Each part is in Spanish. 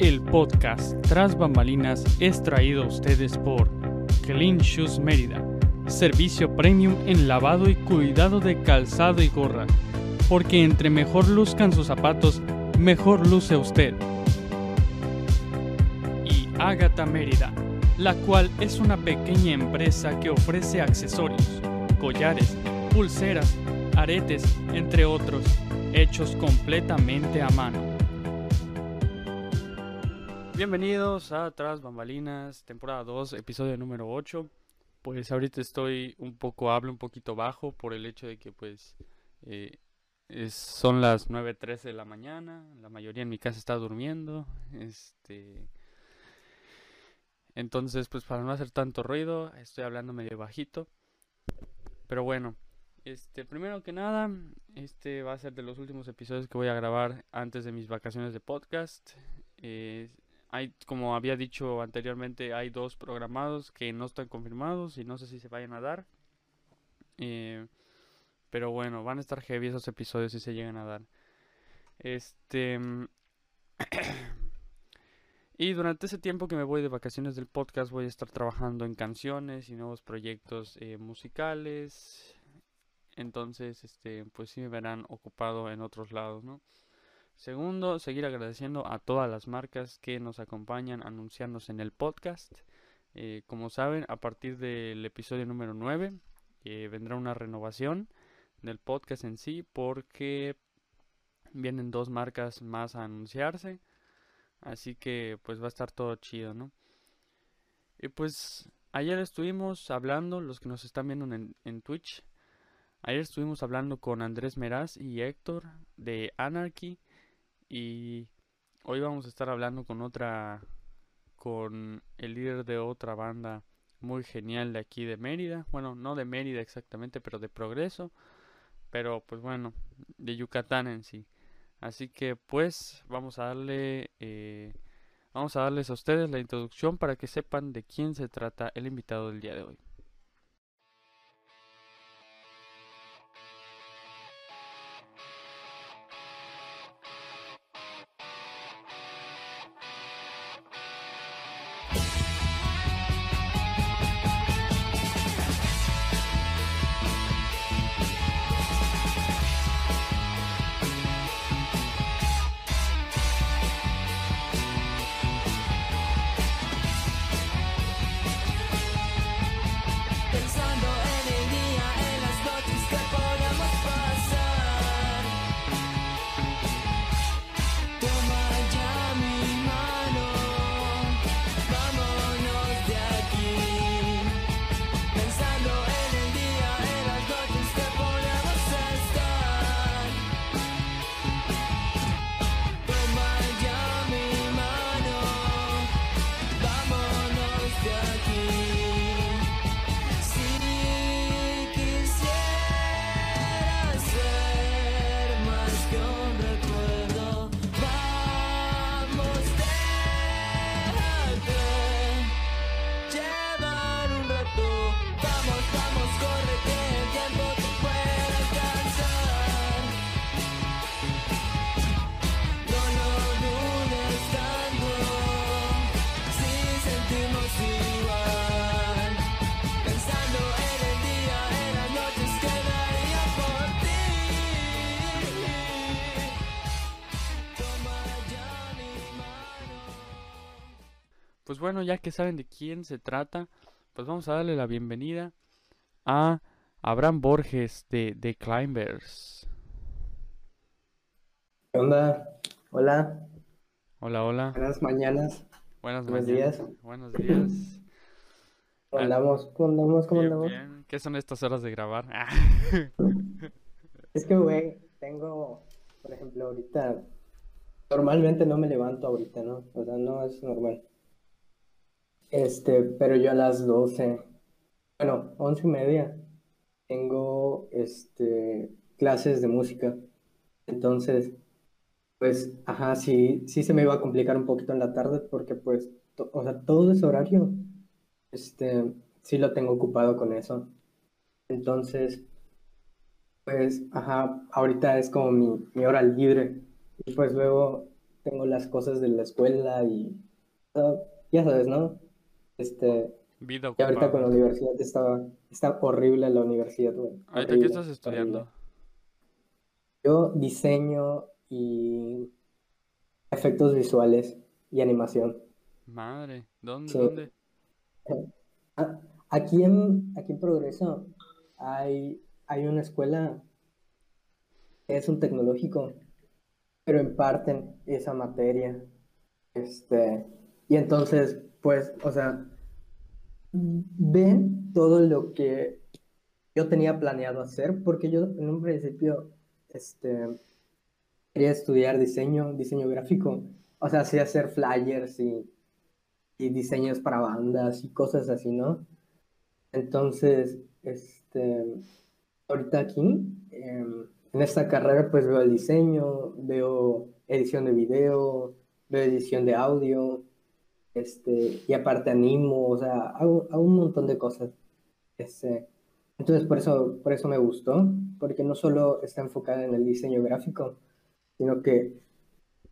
El podcast Tras Bambalinas es traído a ustedes por Clean Shoes Mérida, servicio premium en lavado y cuidado de calzado y gorra, porque entre mejor luzcan sus zapatos, mejor luce usted. Y Agatha Mérida, la cual es una pequeña empresa que ofrece accesorios, collares, pulseras, aretes, entre otros, hechos completamente a mano. Bienvenidos a Tras Bambalinas, temporada 2, episodio número 8. Pues ahorita estoy un poco, hablo un poquito bajo por el hecho de que pues eh, son las 9.13 de la mañana, la mayoría en mi casa está durmiendo, este... Entonces pues para no hacer tanto ruido, estoy hablando medio bajito. Pero bueno, este, primero que nada, este va a ser de los últimos episodios que voy a grabar antes de mis vacaciones de podcast. Hay, como había dicho anteriormente, hay dos programados que no están confirmados y no sé si se vayan a dar. Eh, pero bueno, van a estar heavy esos episodios si se llegan a dar. Este. mm, y durante ese tiempo que me voy de vacaciones del podcast, voy a estar trabajando en canciones y nuevos proyectos eh, musicales. Entonces, este, pues sí me verán ocupado en otros lados, ¿no? Segundo, seguir agradeciendo a todas las marcas que nos acompañan anunciarnos en el podcast. Eh, como saben, a partir del episodio número 9 eh, vendrá una renovación del podcast en sí porque vienen dos marcas más a anunciarse. Así que pues va a estar todo chido, ¿no? Y pues ayer estuvimos hablando, los que nos están viendo en, en Twitch, ayer estuvimos hablando con Andrés Meraz y Héctor de Anarchy. Y hoy vamos a estar hablando con otra, con el líder de otra banda muy genial de aquí de Mérida. Bueno, no de Mérida exactamente, pero de Progreso. Pero pues bueno, de Yucatán en sí. Así que pues vamos a darle, eh, vamos a darles a ustedes la introducción para que sepan de quién se trata el invitado del día de hoy. Bueno, ya que saben de quién se trata, pues vamos a darle la bienvenida a Abraham Borges de The Climbers. ¿Qué onda? Hola, Hola, hola. buenas mañanas. Buenos Buenos mañanas. días. Buenos días. ¿Cómo Ah. andamos? ¿Cómo andamos? ¿Cómo Bien, andamos? bien. ¿Qué son estas horas de grabar? Ah, Es que, güey, tengo, por ejemplo, ahorita, normalmente no me levanto ahorita, ¿no? O sea, no es normal. Este, pero yo a las 12, bueno, once y media, tengo, este, clases de música. Entonces, pues, ajá, sí, sí se me iba a complicar un poquito en la tarde porque, pues, o sea, todo ese horario, este, sí lo tengo ocupado con eso. Entonces, pues, ajá, ahorita es como mi, mi hora libre. Y pues luego, tengo las cosas de la escuela y ya sabes, ¿no? Este, Vida y ahorita con la universidad estaba, está horrible la universidad, güey. Ahorita, ¿qué estás estudiando? horrible. Yo diseño y efectos visuales y animación. Madre, ¿dónde, Sí. dónde? Ah, Aquí en, aquí en Progreso hay, hay una escuela que es un tecnológico, pero imparten esa materia. Este, y entonces, pues, o sea, ven todo lo que yo tenía planeado hacer, porque yo en un principio, este, quería estudiar diseño, diseño gráfico, o sea, sí hacer flyers y, y diseños para bandas y cosas así, ¿no? Entonces, este, ahorita aquí, em, en esta carrera, pues veo el diseño, veo edición de video, veo edición de audio, este, y aparte animo, o sea, hago, hago un montón de cosas. Este, entonces, por eso, por eso me gustó, porque no solo está enfocada en el diseño gráfico, sino que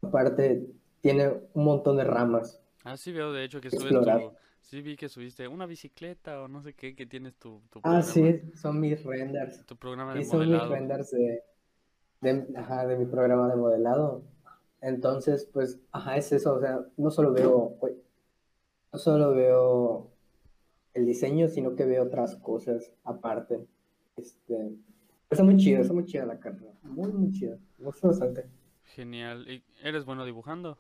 aparte tiene un montón de ramas. Ah, sí veo, de hecho, que subes tu... Sí vi que subiste una bicicleta o no sé qué, que tienes tu, tu Ah, programa, sí, son mis renders. tu programa de Y son mis modelado. renders de, de, ajá, de mi programa de modelado. Entonces, pues, ajá, es eso. O sea, no solo veo, no solo veo el diseño, sino que veo otras cosas aparte. Este, está muy chido, está muy chida la carrera. Muy, muy chida. Me gusta bastante. Genial. ¿Y eres bueno dibujando?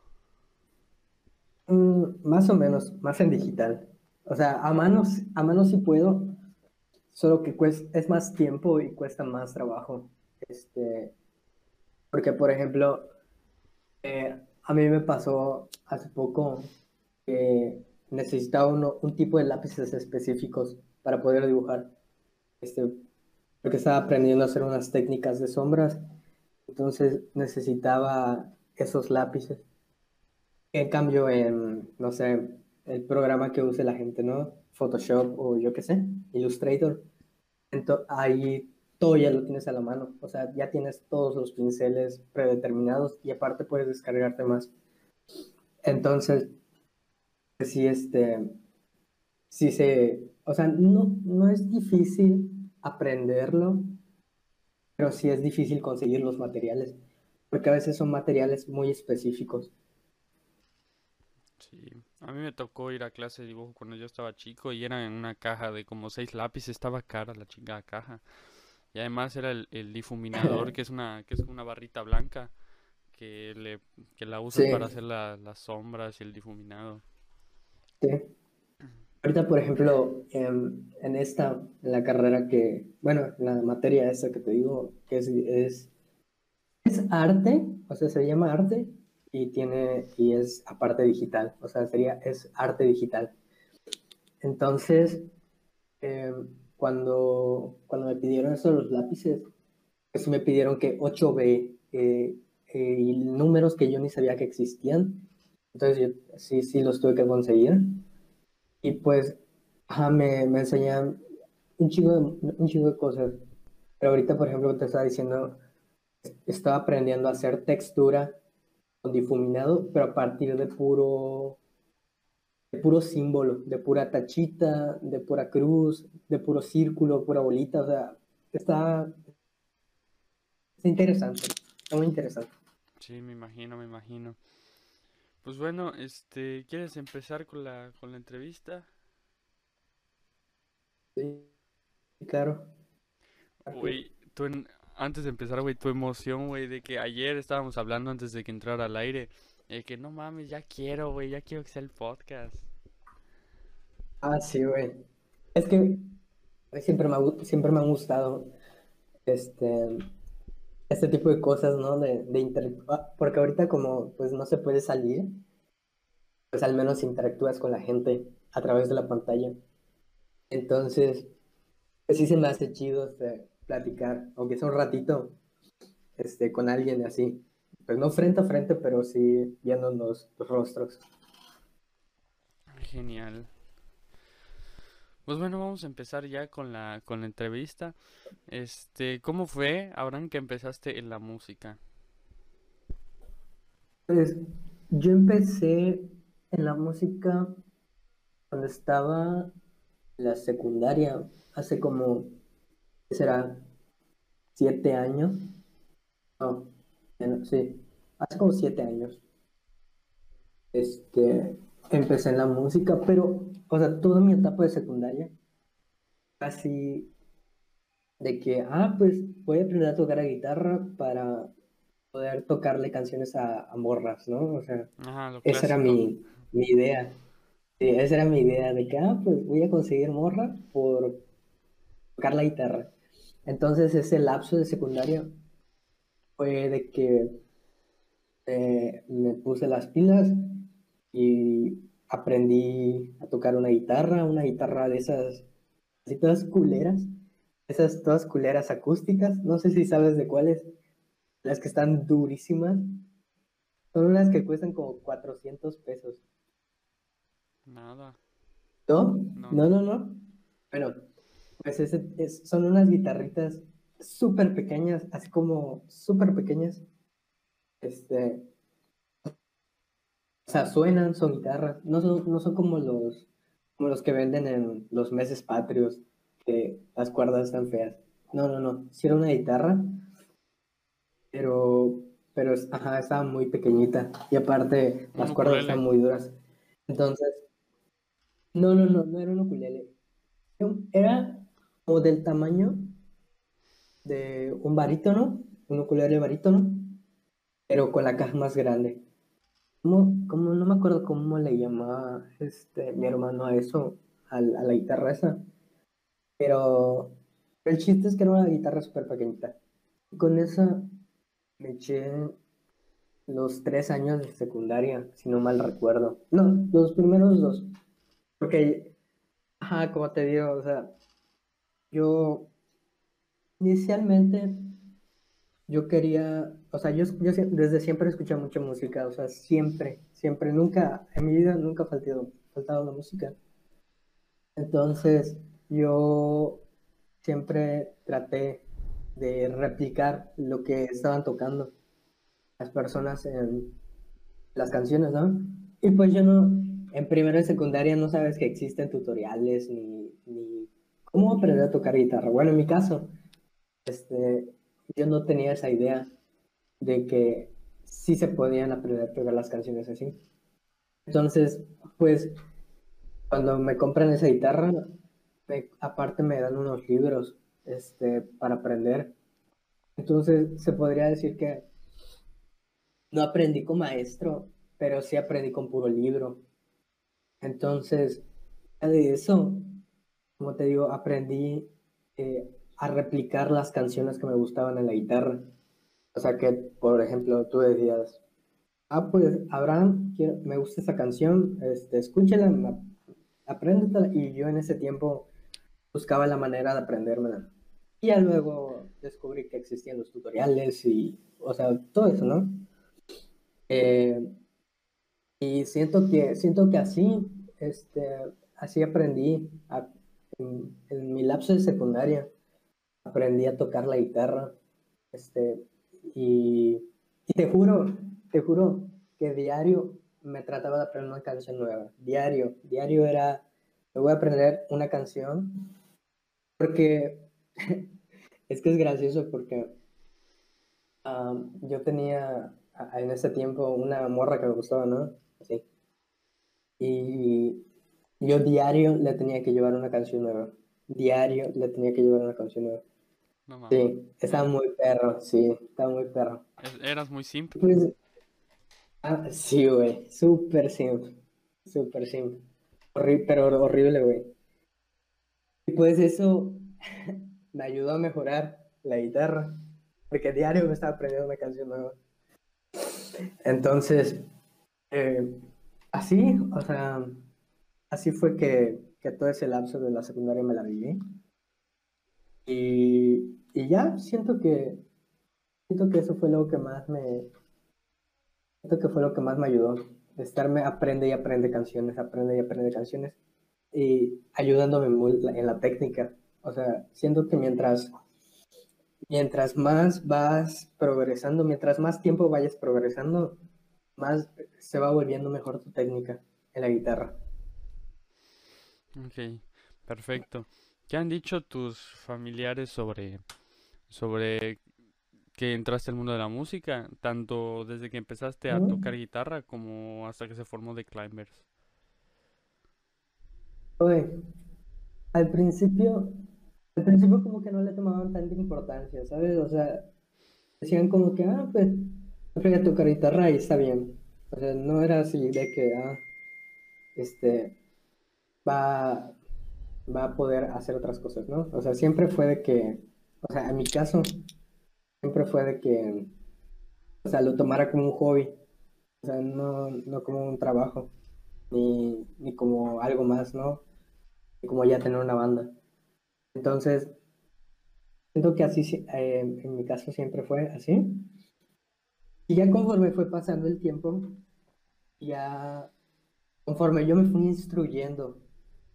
Mm, más o menos, más en digital. O sea, a mano, s- a mano sí puedo, solo que cues- es más tiempo y cuesta más trabajo. Este, porque, por ejemplo, eh, a mí me pasó hace poco que necesitaba uno- un tipo de lápices específicos para poder dibujar. Este, porque estaba aprendiendo a hacer unas técnicas de sombras, entonces necesitaba esos lápices. En cambio, en, no sé, el programa que use la gente, ¿no? Photoshop o yo qué sé, Illustrator. Entonces, ahí todo ya lo tienes a la mano. O sea, ya tienes todos los pinceles predeterminados y aparte puedes descargarte más. Entonces, sí, este, sí se, o sea, no, no es difícil aprenderlo, pero sí es difícil conseguir los materiales, porque a veces son materiales muy específicos. Sí. A mí me tocó ir a clase de dibujo cuando yo estaba chico y era en una caja de como seis lápices, estaba cara la chingada caja. Y además era el, el difuminador, que es una, que es una barrita blanca que le, que la usas Sí. para hacer la- las sombras y el difuminado. Sí. Ahorita, por ejemplo, en, en esta, en la carrera que, bueno, en la materia esta que te digo, que es, es, es arte, o sea, se llama arte y tiene, y es aparte digital, o sea, sería, es arte digital. Entonces, eh, cuando, cuando me pidieron eso los lápices, pues me pidieron que 8B eh, eh, y números que yo ni sabía que existían. Entonces yo sí, sí los tuve que conseguir. Y pues, ajá, me, me enseñan un chingo, de, un chingo de cosas. Pero ahorita, por ejemplo, te estaba diciendo, estaba aprendiendo a hacer textura con difuminado, pero a partir de puro, de puro símbolo, de pura tachita, de pura cruz, de puro círculo, pura bolita. O sea, está, está interesante, está muy interesante. Sí, me imagino, me imagino. Pues bueno, este, ¿quieres empezar con la, con la entrevista? Sí, claro. Güey, tú en- antes de empezar, güey, tu emoción, güey, de que ayer estábamos hablando antes de que entrara al aire, de que no mames, ya quiero, güey, ya quiero que sea el podcast. Ah, sí, güey. Es que siempre me, siempre me han gustado este, este tipo de cosas, ¿no? De, interactuar. Porque ahorita como pues no se puede salir, pues al menos interactúas con la gente a través de la pantalla. Entonces, pues sí se me hace chido este, platicar, aunque sea un ratito, este, con alguien así. Pues no frente a frente, pero sí viéndonos los rostros. Genial. Pues bueno, vamos a empezar ya con la, con la entrevista. Este, ¿cómo fue, Abraham, que empezaste en la música? Pues yo empecé en la música cuando estaba en la secundaria, hace como, ¿qué será? ¿Siete años? No, sí, hace como siete años. Este, empecé en la música, pero, o sea, toda mi etapa de secundaria, casi de que, ah, pues voy a aprender a tocar la guitarra para poder tocarle canciones a, a morras, ¿no? O sea, Ajá, esa era mi, mi idea. Sí, esa era mi idea de que, ah, pues voy a conseguir morra por tocar la guitarra. Entonces ese lapso de secundaria fue de que eh, me puse las pilas y aprendí a tocar una guitarra, una guitarra de esas, así todas culeras, esas todas culeras acústicas, no sé si sabes de cuáles, las que están durísimas, son unas que cuestan como 400 pesos. Nada. ¿No? No. No, no, no. Bueno, pues es- son unas guitarritas súper pequeñas, así como súper pequeñas. Este, o sea, suenan, son guitarras, no son, no son como los, como los que venden en los meses patrios, que las cuerdas están feas. No, no, no. Sí era una guitarra, pero, pero, ajá, estaba muy pequeñita. Y aparte, las Un cuerdas están muy duras. Entonces, no, no, no, no era un ukulele. Era como del tamaño de un barítono, un ukulele barítono, pero con la caja más grande. ¿Cómo, cómo- no me acuerdo cómo le llamaba este, mi hermano a eso, al- a, la guitarra esa. Pero el chiste es que era una guitarra súper pequeñita. Con esa me eché los tres años de secundaria, si no mal recuerdo. No, los primeros dos. Porque, ajá, como te digo, o sea, yo inicialmente yo quería, o sea, yo, yo desde siempre escuché mucha música, o sea, siempre, siempre, nunca, en mi vida nunca faltado, faltado la música. Entonces, yo siempre traté de replicar lo que estaban tocando las personas en las canciones, ¿no? Y pues yo no, en primero y secundaria no sabes que existen tutoriales ni, ni cómo aprender a tocar guitarra. Bueno, en mi caso, este, yo no tenía esa idea de que sí se podían aprender a tocar las canciones así. Entonces, pues, cuando me compran esa guitarra, aparte me dan unos libros, este, para aprender. Entonces, se podría decir que no aprendí con maestro, pero sí aprendí con puro libro. Entonces, de eso, como te digo, aprendí eh, a replicar las canciones que me gustaban en la guitarra. O sea que, por ejemplo, tú decías, ah, pues, Abraham, quiero- me gusta esa canción, este, escúchala, apréndetela. Y yo en ese tiempo buscaba la manera de aprendérmela. Y luego descubrí que existían los tutoriales y, o sea, todo eso, ¿no? Eh, y siento que, siento que así, este, así aprendí en, en mi lapso de secundaria, aprendí a tocar la guitarra, este, y, y te juro, te juro que diario me trataba de aprender una canción nueva, diario, diario era, me voy a aprender una canción, porque es que es gracioso porque yo tenía en ese tiempo una morra que me gustaba, ¿no? Así. Y yo diario le tenía que llevar una canción nueva. Diario le tenía que llevar una canción nueva. No mames. Sí, estaba muy perro, sí, estaba muy perro. Eras muy simple. Pues, ah, sí, güey, súper simple, súper simple. Horri- pero horrible, güey. Y pues eso me ayudó a mejorar la guitarra, porque diario me estaba aprendiendo una canción nueva. Entonces, eh, así, o sea, así fue que, que todo ese lapso de la secundaria me la viví. Y, y ya siento que, siento que eso fue lo que más me, siento que fue lo que más me ayudó. Estarme aprende y aprende canciones, aprende y aprende canciones. Y ayudándome muy en la técnica. O sea, siento que mientras, mientras más vas progresando, mientras más tiempo vayas progresando, más se va volviendo mejor tu técnica en la guitarra. Ok, perfecto. ¿Qué han dicho tus familiares sobre, sobre que entraste al mundo de la música, tanto desde que empezaste a Mm. tocar guitarra como hasta que se formó The Climbers? Oye, al principio, al principio como que no le tomaban tanta importancia, ¿sabes? O sea, decían como que, ah, pues, aprende a tocar guitarra y está bien. O sea, no era así de que, ah, este, va, va a poder hacer otras cosas, ¿no? O sea, siempre fue de que, o sea, en mi caso, siempre fue de que, o sea, lo tomara como un hobby, o sea, no, no como un trabajo, ni, ni como algo más, ¿no? Ni como ya tener una banda. Entonces, siento que así, eh, en mi caso siempre fue así. Y ya conforme fue pasando el tiempo, ya conforme yo me fui instruyendo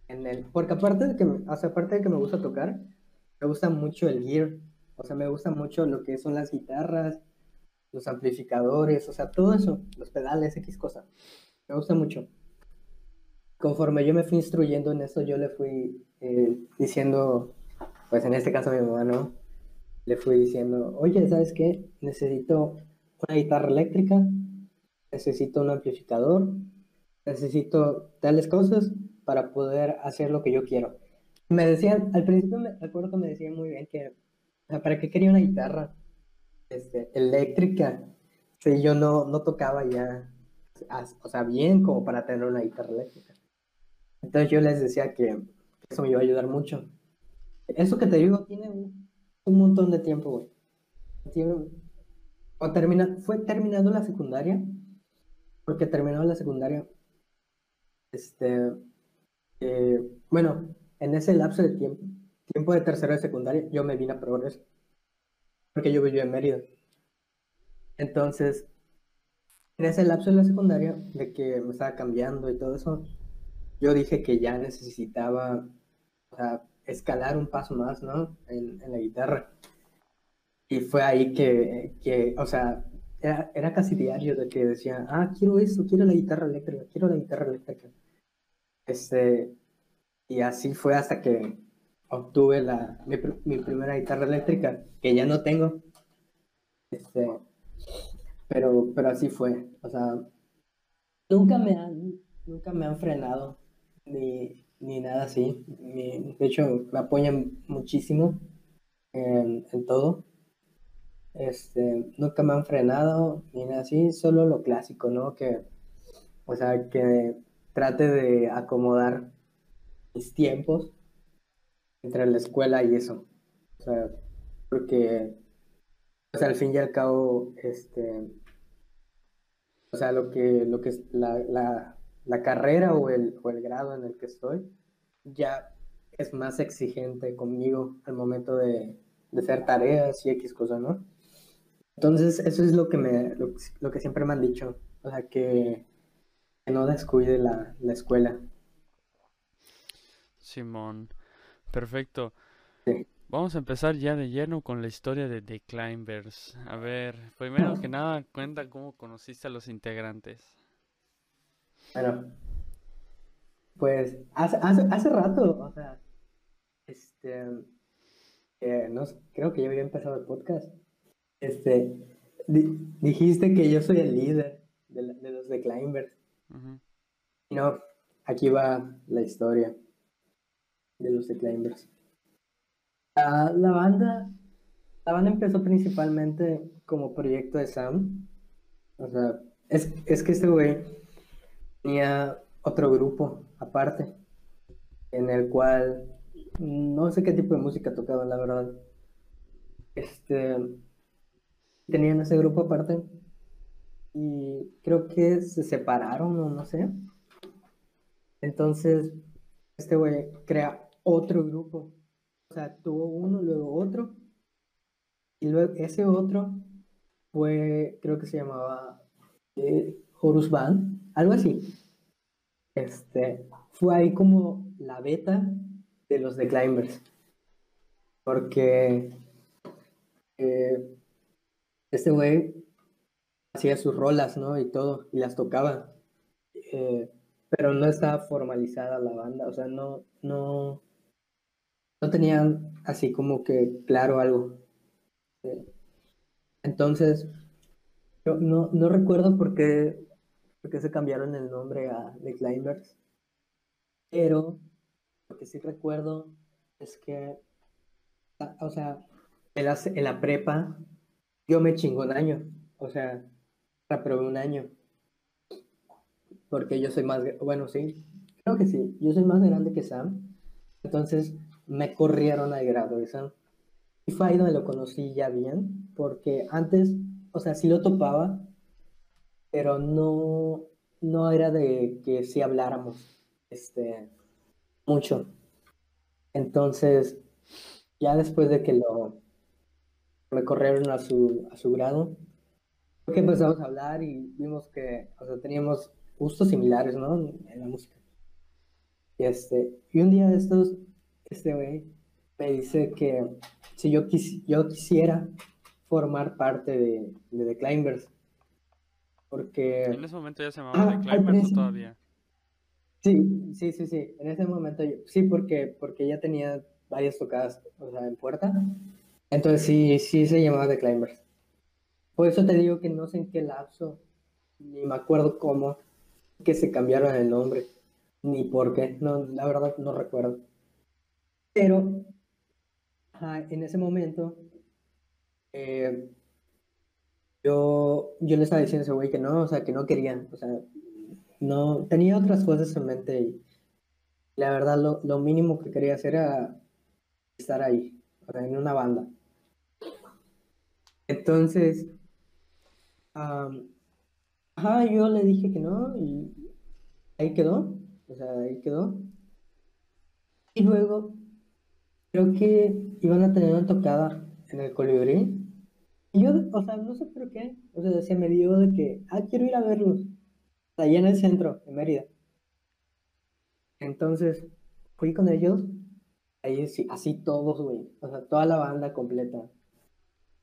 en él, porque aparte de que, o sea, aparte de que me gusta tocar, me gusta mucho el gear, o sea, me gusta mucho lo que son las guitarras, los amplificadores, o sea, todo eso, los pedales, X cosa, me gusta mucho. Conforme yo me fui instruyendo en eso, yo le fui eh, diciendo, pues en este caso a mi mamá, ¿no? Le fui diciendo, oye, ¿sabes qué? Necesito una guitarra eléctrica, necesito un amplificador, necesito tales cosas para poder hacer lo que yo quiero. Me decían, al principio me recuerdo que me decían muy bien que, ¿para qué quería una guitarra este, eléctrica? Si yo no, no tocaba ya, o sea, bien como para tener una guitarra eléctrica. Entonces yo les decía que eso me iba a ayudar mucho. Eso que te digo tiene un, montón de tiempo, güey. O termina, fue terminando la secundaria, porque terminó la secundaria, este, eh, bueno, en ese lapso de tiempo, tiempo de tercero de secundaria, yo me vine a Progreso, porque yo vivía en Mérida. Entonces, en ese lapso de la secundaria, de que me estaba cambiando y todo eso, yo dije que ya necesitaba, o sea, escalar un paso más, ¿no? En, en la guitarra. Y fue ahí que, que o sea, era, era casi diario de que decía, ah, quiero esto, quiero la guitarra eléctrica, quiero la guitarra eléctrica. Este, y así fue hasta que obtuve la, mi, mi primera guitarra eléctrica, que ya no tengo. Este, pero, pero así fue. O sea, nunca me han, nunca me han frenado, ni, ni nada así. De hecho, me apoyan muchísimo en, en todo. Este, nunca me han frenado, ni nada así, solo lo clásico, ¿no? Que, o sea, que trate de acomodar mis tiempos entre la escuela y eso. O sea, porque, sea, al fin y al cabo, este, o sea, lo que, lo que es la, la, la carrera o el, o el grado en el que estoy ya es más exigente conmigo al momento de, de hacer tareas y X cosas, ¿no? Entonces, eso es lo que me, lo que siempre me han dicho, o sea, que, que no descuide la, la escuela. Simón, perfecto. Sí. Vamos a empezar ya de lleno con la historia de The Climbers. A ver, primero que nada, cuenta cómo conociste a los integrantes. Bueno, pues hace, hace, hace rato, o sea, este, eh, no creo que ya había empezado el podcast. Este, di- dijiste que yo soy el líder de, la- de los The Climbers. Ujú. Y No, aquí va la historia de los The Climbers. La banda, la banda empezó principalmente como proyecto de Sam. O sea, es, es que este güey tenía otro grupo aparte, en el cual no sé qué tipo de música tocaban, la verdad. Este, tenían ese grupo aparte y creo que se separaron o no sé. Entonces, este güey crea otro grupo. O sea, tuvo uno, luego otro. Y luego ese otro fue, creo que se llamaba eh, Horus Band, algo así. Este, fue ahí como la beta de los The Climbers. Porque eh, este güey hacía sus rolas, ¿no? Y todo, y las tocaba. Eh, pero no estaba formalizada la banda, o sea, no, no, no tenían así como que claro algo. Eh, entonces, yo no, no recuerdo por qué, por qué se cambiaron el nombre a The Climbers, pero lo que sí recuerdo es que, o sea, en la, en la prepa yo me chingo un año, o sea, reprobé un año, porque yo soy más, bueno, sí, creo que sí, yo soy más grande que Sam, entonces me corrieron al grado de Sam. Y fue ahí donde lo conocí ya bien, porque antes, o sea, sí lo topaba, pero no, no era de que sí habláramos, este, mucho. Entonces, ya después de que lo me corrieron a su, a su grado, que empezamos a hablar y vimos que, o sea, teníamos gustos similares, ¿no? En la música. Y este, y un día de estos, este güey me dice que si yo, quis- yo quisiera formar parte de, de The Climbers, porque... En ese momento ya se Ah, llamaba al The Climbers todavía. Sí, sí, sí, sí. En ese momento yo, sí, porque, porque ya tenía varias tocadas, o sea, en puerta. Entonces sí, sí se llamaba The Climbers. Por eso te digo que no sé en qué lapso, ni me acuerdo cómo, que se cambiaron el nombre, ni por qué, no, la verdad no recuerdo. Pero ajá, en ese momento, eh, yo, yo le estaba diciendo a ese güey que no, o sea, que no quería, o sea, no, tenía otras cosas en mente y la verdad lo, lo mínimo que quería hacer era estar ahí, o sea, en una banda. Entonces, am, ajá, yo le dije que no y ahí quedó, o sea, ahí quedó. Y luego, creo que iban a tener una tocada en el Colibrí. Y yo, o sea, no sé por qué, o sea, se me dio de que, ah, quiero ir a verlos, allá en el centro, en Mérida. Entonces, fui con ellos, ahí sí, así todos, güey, o sea, toda la banda completa.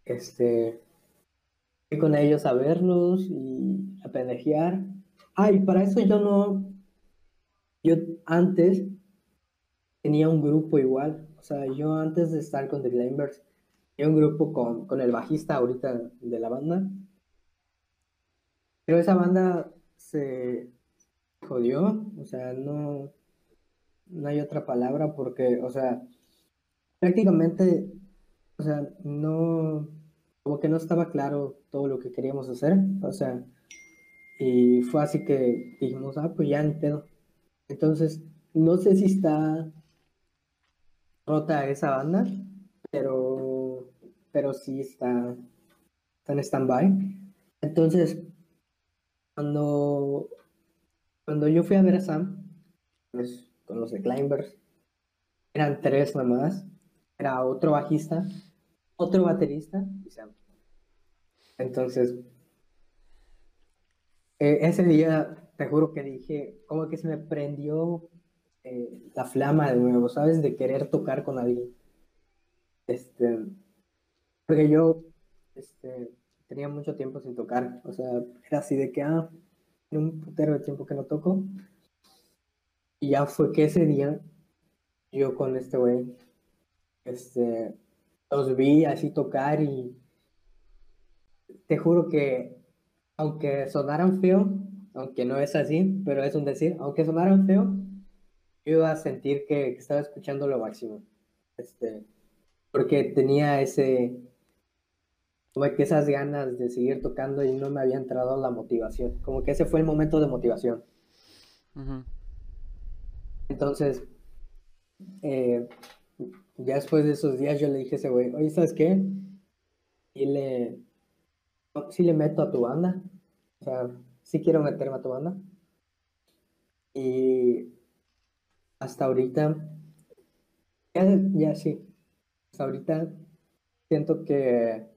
Este, fui con ellos a verlos y a pendejear. Ah, para eso yo no, yo antes tenía un grupo igual, o sea, yo antes de estar con The Climbers, tenía un grupo con, con el bajista ahorita de la banda. Pero esa banda se jodió, o sea, no, no hay otra palabra porque, o sea, prácticamente, o sea, no, como que no estaba claro todo lo que queríamos hacer, o sea, y fue así que dijimos, ah, pues ya ni pedo. Entonces, no sé si está rota esa banda, pero, pero sí está, está en stand-by. Entonces, cuando, cuando yo fui a ver a Sam, pues, con los de Climbers, eran tres nomás. Era otro bajista, otro baterista y Sam. Entonces, eh, ese día, te juro que dije, como que se me prendió eh, la flama de nuevo, ¿sabes? De querer tocar con alguien. Este, porque yo, este, tenía mucho tiempo sin tocar, o sea, era así de que, ah, tiene un putero de tiempo que no toco. Y ya fue que ese día, yo con este güey, este, los vi así tocar y te juro que, aunque sonaran feo, aunque no es así, pero es un decir, aunque sonaran feo, yo iba a sentir que, que estaba escuchando lo máximo. Este, porque tenía ese, como que esas ganas de seguir tocando y no me había entrado la motivación. Como que ese fue el momento de motivación. Entonces, eh, ya después de esos días yo le dije a ese güey, oye, ¿sabes qué? Y le, sí le meto a tu banda. O sea, sí quiero meterme a tu banda. Y hasta ahorita, ya, ya sí, hasta ahorita siento que,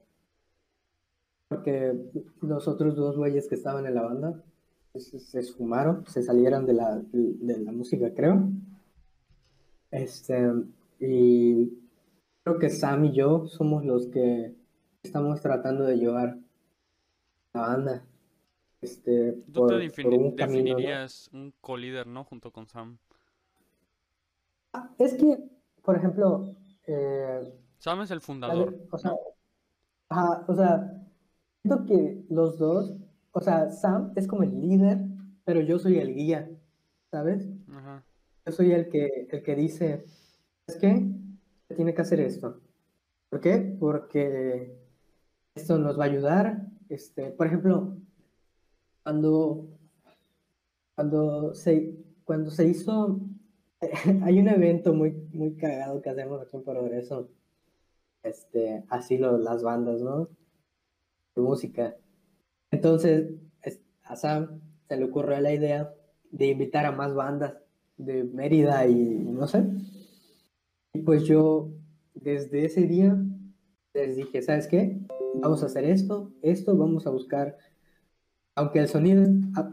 porque los otros dos güeyes que estaban en la banda, se, se esfumaron, se salieron de la, de la música, creo. Este, y creo que Sam y yo somos los que estamos tratando de llevar la banda. Este, Tú por, te por defini- un camino, ¿no? definirías un co-líder, ¿no? Junto con Sam. Ah, Es que, por ejemplo, eh, Sam es el fundador. o sea, o sea, siento que los dos, o sea, Sam es como el líder, pero yo soy el guía, ¿sabes? Ajá. Yo soy el que, el que dice, es que se tiene que hacer esto. ¿Por qué? Porque esto nos va a ayudar. Este, por ejemplo, cuando, cuando se, cuando se hizo, hay un evento muy, muy cagado que hacemos aquí en Progreso. Este, así lo, las bandas, ¿no? De música. Entonces, es- a Sam se le ocurrió la idea de invitar a más bandas de Mérida y no sé. Y pues yo, desde ese día, les dije, ¿sabes qué? Vamos a hacer esto, esto, vamos a buscar. Aunque el sonido,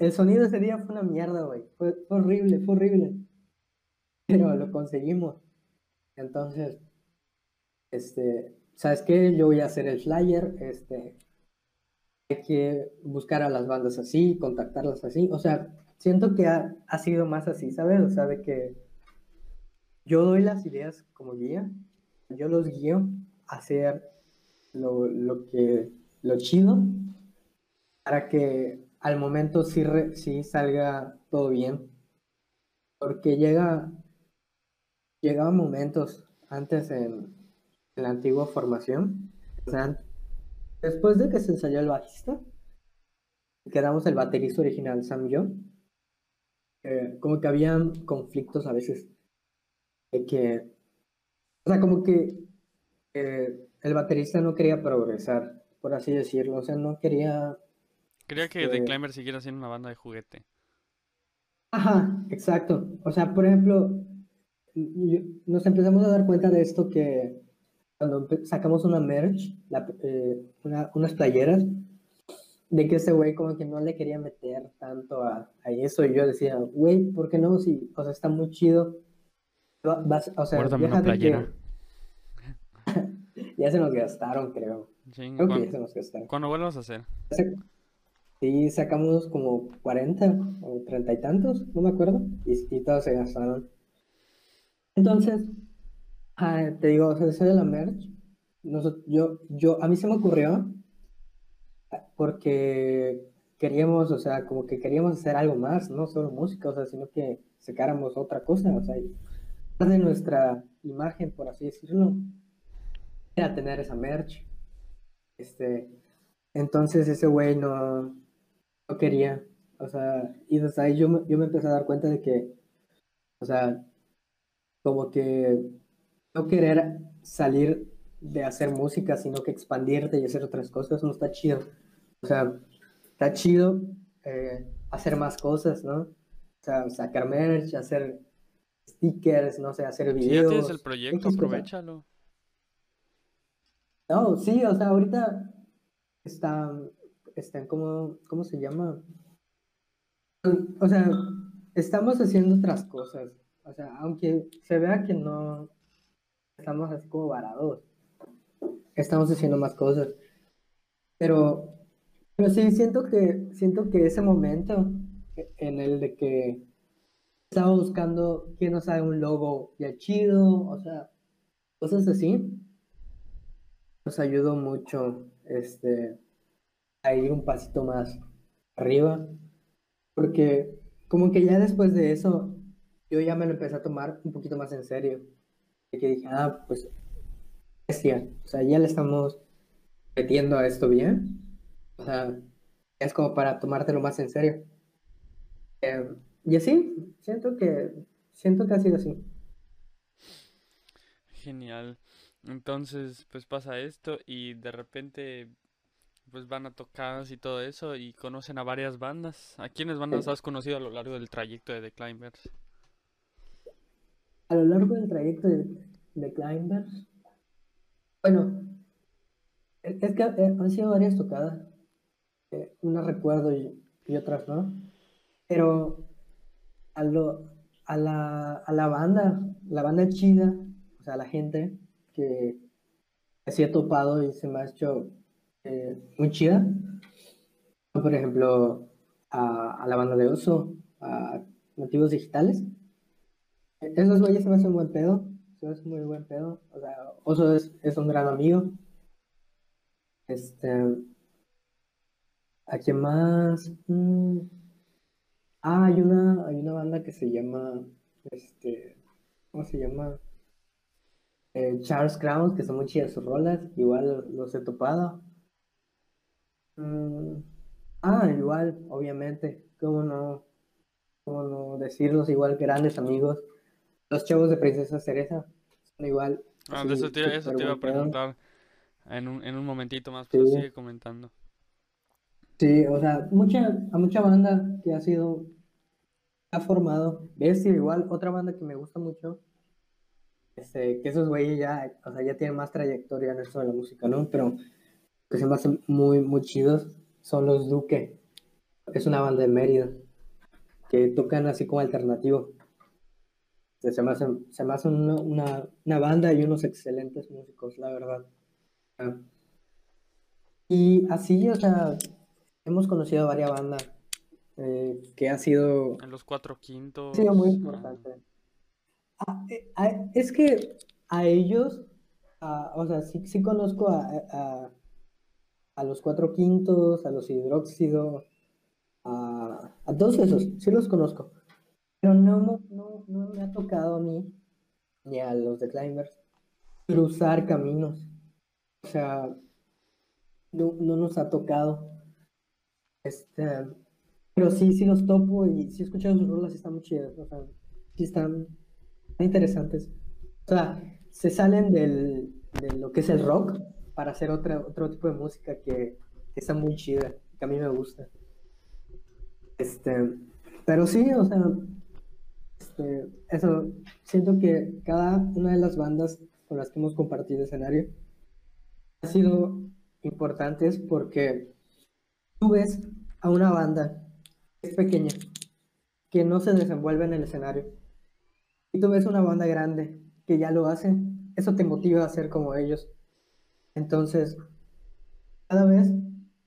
el sonido ese día fue una mierda, güey. Fue, horrible, fue horrible. Pero lo conseguimos. Entonces, este, ¿sabes qué? Yo voy a hacer el flyer, este, hay que buscar a las bandas así, contactarlas así. O sea, siento que ha, ha sido más así, ¿sabes? O sea, de que yo doy las ideas como guía, yo los guío a hacer lo, lo que, lo chido, para que al momento sí, re- sí salga todo bien. Porque llega, llegaban momentos antes en, la antigua formación, después de que se ensayó el bajista, quedamos el baterista original, Sam yo, eh, como que habían conflictos a veces, de que, o sea, como que eh, el baterista no quería progresar, por así decirlo, o sea, no quería Quería que Este- The Climber siguiera siendo una banda de juguete. Ajá, exacto. O sea, por ejemplo, nos empezamos a dar cuenta de esto que cuando sacamos una merch, la- eh, una- unas playeras, de que ese güey como que no le quería meter tanto a, a eso. Y yo decía, güey, ¿por qué no? Si, o sea, está muy chido. Va- vas- o sea, Guárdame una que- playera. Ya se nos gastaron, creo. Sí, Creo que ya se nos gastaron. Cuando vuelvas a hacer. Sí, sacamos como 40 o 30 y tantos, no me acuerdo, y, y todos se gastaron. Entonces, ah, te digo, eso de la merch, yo, yo, a mí se me ocurrió ah, porque queríamos, o sea, como que queríamos hacer algo más, no solo música, o sea, sino que sacáramos otra cosa, o sea, parte de nuestra imagen, por así decirlo, era tener esa merch. Este, entonces ese güey no, no quería, o sea, y desde ahí yo, me- yo me empecé a dar cuenta de que, o sea, como que no querer salir de hacer música, sino que expandirte y hacer otras cosas, no está chido. O sea, está chido eh, hacer más cosas, ¿no? O sea, sacar merch, hacer stickers, no sé, hacer Si ya videos. tienes el proyecto, aprovechalo. No, sí, o sea, ahorita están, están como, ¿cómo se llama? O sea, estamos haciendo otras cosas. O sea, aunque se vea que no estamos así como varados, estamos haciendo más cosas. Pero, pero sí, siento que, siento que ese momento en el de que estaba buscando quién nos haga un logo ya chido, o sea, cosas así nos ayudó mucho este, a ir un pasito más arriba, porque como que ya después de eso, yo ya me lo empecé a tomar un poquito más en serio, de que dije, ah, pues, bestia, o sea, ya le estamos metiendo a esto bien, o sea, es como para tomártelo más en serio. Eh, y así, siento que, siento que ha sido así. Genial. Entonces, pues pasa esto y de repente pues van a tocadas y todo eso y conocen a varias bandas. ¿A quiénes bandas has conocido a lo largo del trayecto de The Climbers? A lo largo del trayecto de, de Climbers, bueno, es es que eh, han sido varias tocadas, eh, unas recuerdo y, y otras no, pero a, lo, a, la, a la banda, la banda chida, o sea, la gente que así he topado y se me ha hecho eh, muy chida, por ejemplo, a, la banda de Oso, a Nativos Digitales. Esos güeyes se me hacen buen pedo, se me hacen muy buen pedo. O sea, Oso es, es un gran amigo. Este, ¿a quién más? Mm, Ah, hay una, hay una banda que se llama, este, ¿cómo se llama? Eh, Charles Crowns, que son muy chidas sus rolas, igual los he topado. Mm, ah, igual, obviamente, cómo no, cómo no decirlos, igual grandes amigos. Los chavos de Princesa Cereza son igual. Ah, de eso te, eso súper te iba a preguntar en un, en un momentito más, pero Sí. sigue comentando. Sí, o sea, mucha, a mucha banda que ha sido, ha formado, Bestia igual, otra banda que me gusta mucho, este, que esos güeyes ya, o sea, ya tienen más trayectoria en esto de la música, ¿no? Pero que se me hacen muy, muy chidos son los Duque, es una banda de Mérida, que tocan así como alternativo. Se me hacen, se me hacen una, una, una banda y unos excelentes músicos, la verdad. Y así, o sea, hemos conocido varias bandas eh, que ha sido, En los cuatro quintos. ha sido muy importante. Ah, es que a ellos, o sea, sí, sí conozco a, a, los cuatro quintos, a los hidróxido, a, todos esos, sí los conozco. Pero no, no, no, me ha tocado a mí, ni a los de Climbers, cruzar caminos. O sea, no, no nos ha tocado. Este, pero sí, sí los topo y sí he escuchado sus rolas y están muy chidas. O sea, sí están interesantes. O sea, se salen del, de lo que es el rock para hacer otra, otro tipo de música que, que está muy chida, que a mí me gusta. Este, pero sí, o sea, este, eso, siento que cada una de las bandas con las que hemos compartido escenario ha sido importantes porque tú ves a una banda que es pequeña, que no se desenvuelve en el escenario, y tú ves una banda grande que ya lo hace, eso te motiva a ser como ellos. Entonces, cada vez,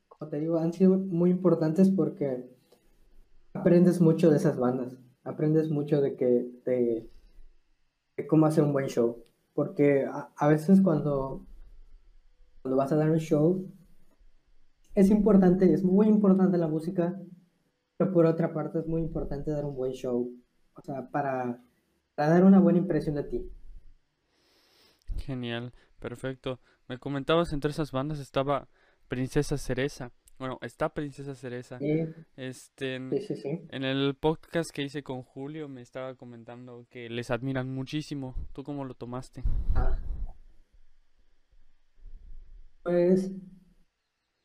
como te digo, han sido muy importantes porque aprendes mucho de esas bandas, aprendes mucho de que de, de cómo hacer un buen show, porque a, a veces cuando cuando vas a dar un show, es importante, es muy importante la música, pero por otra parte es muy importante dar un buen show, o sea, para, para dar una buena impresión de ti. Genial, perfecto. Me comentabas entre esas bandas estaba Princesa Cereza. Bueno, está Princesa Cereza. Sí, Este, en, sí, sí, sí. en el podcast que hice con Julio me estaba comentando que les admiran muchísimo. ¿Tú cómo lo tomaste? Ah. Pues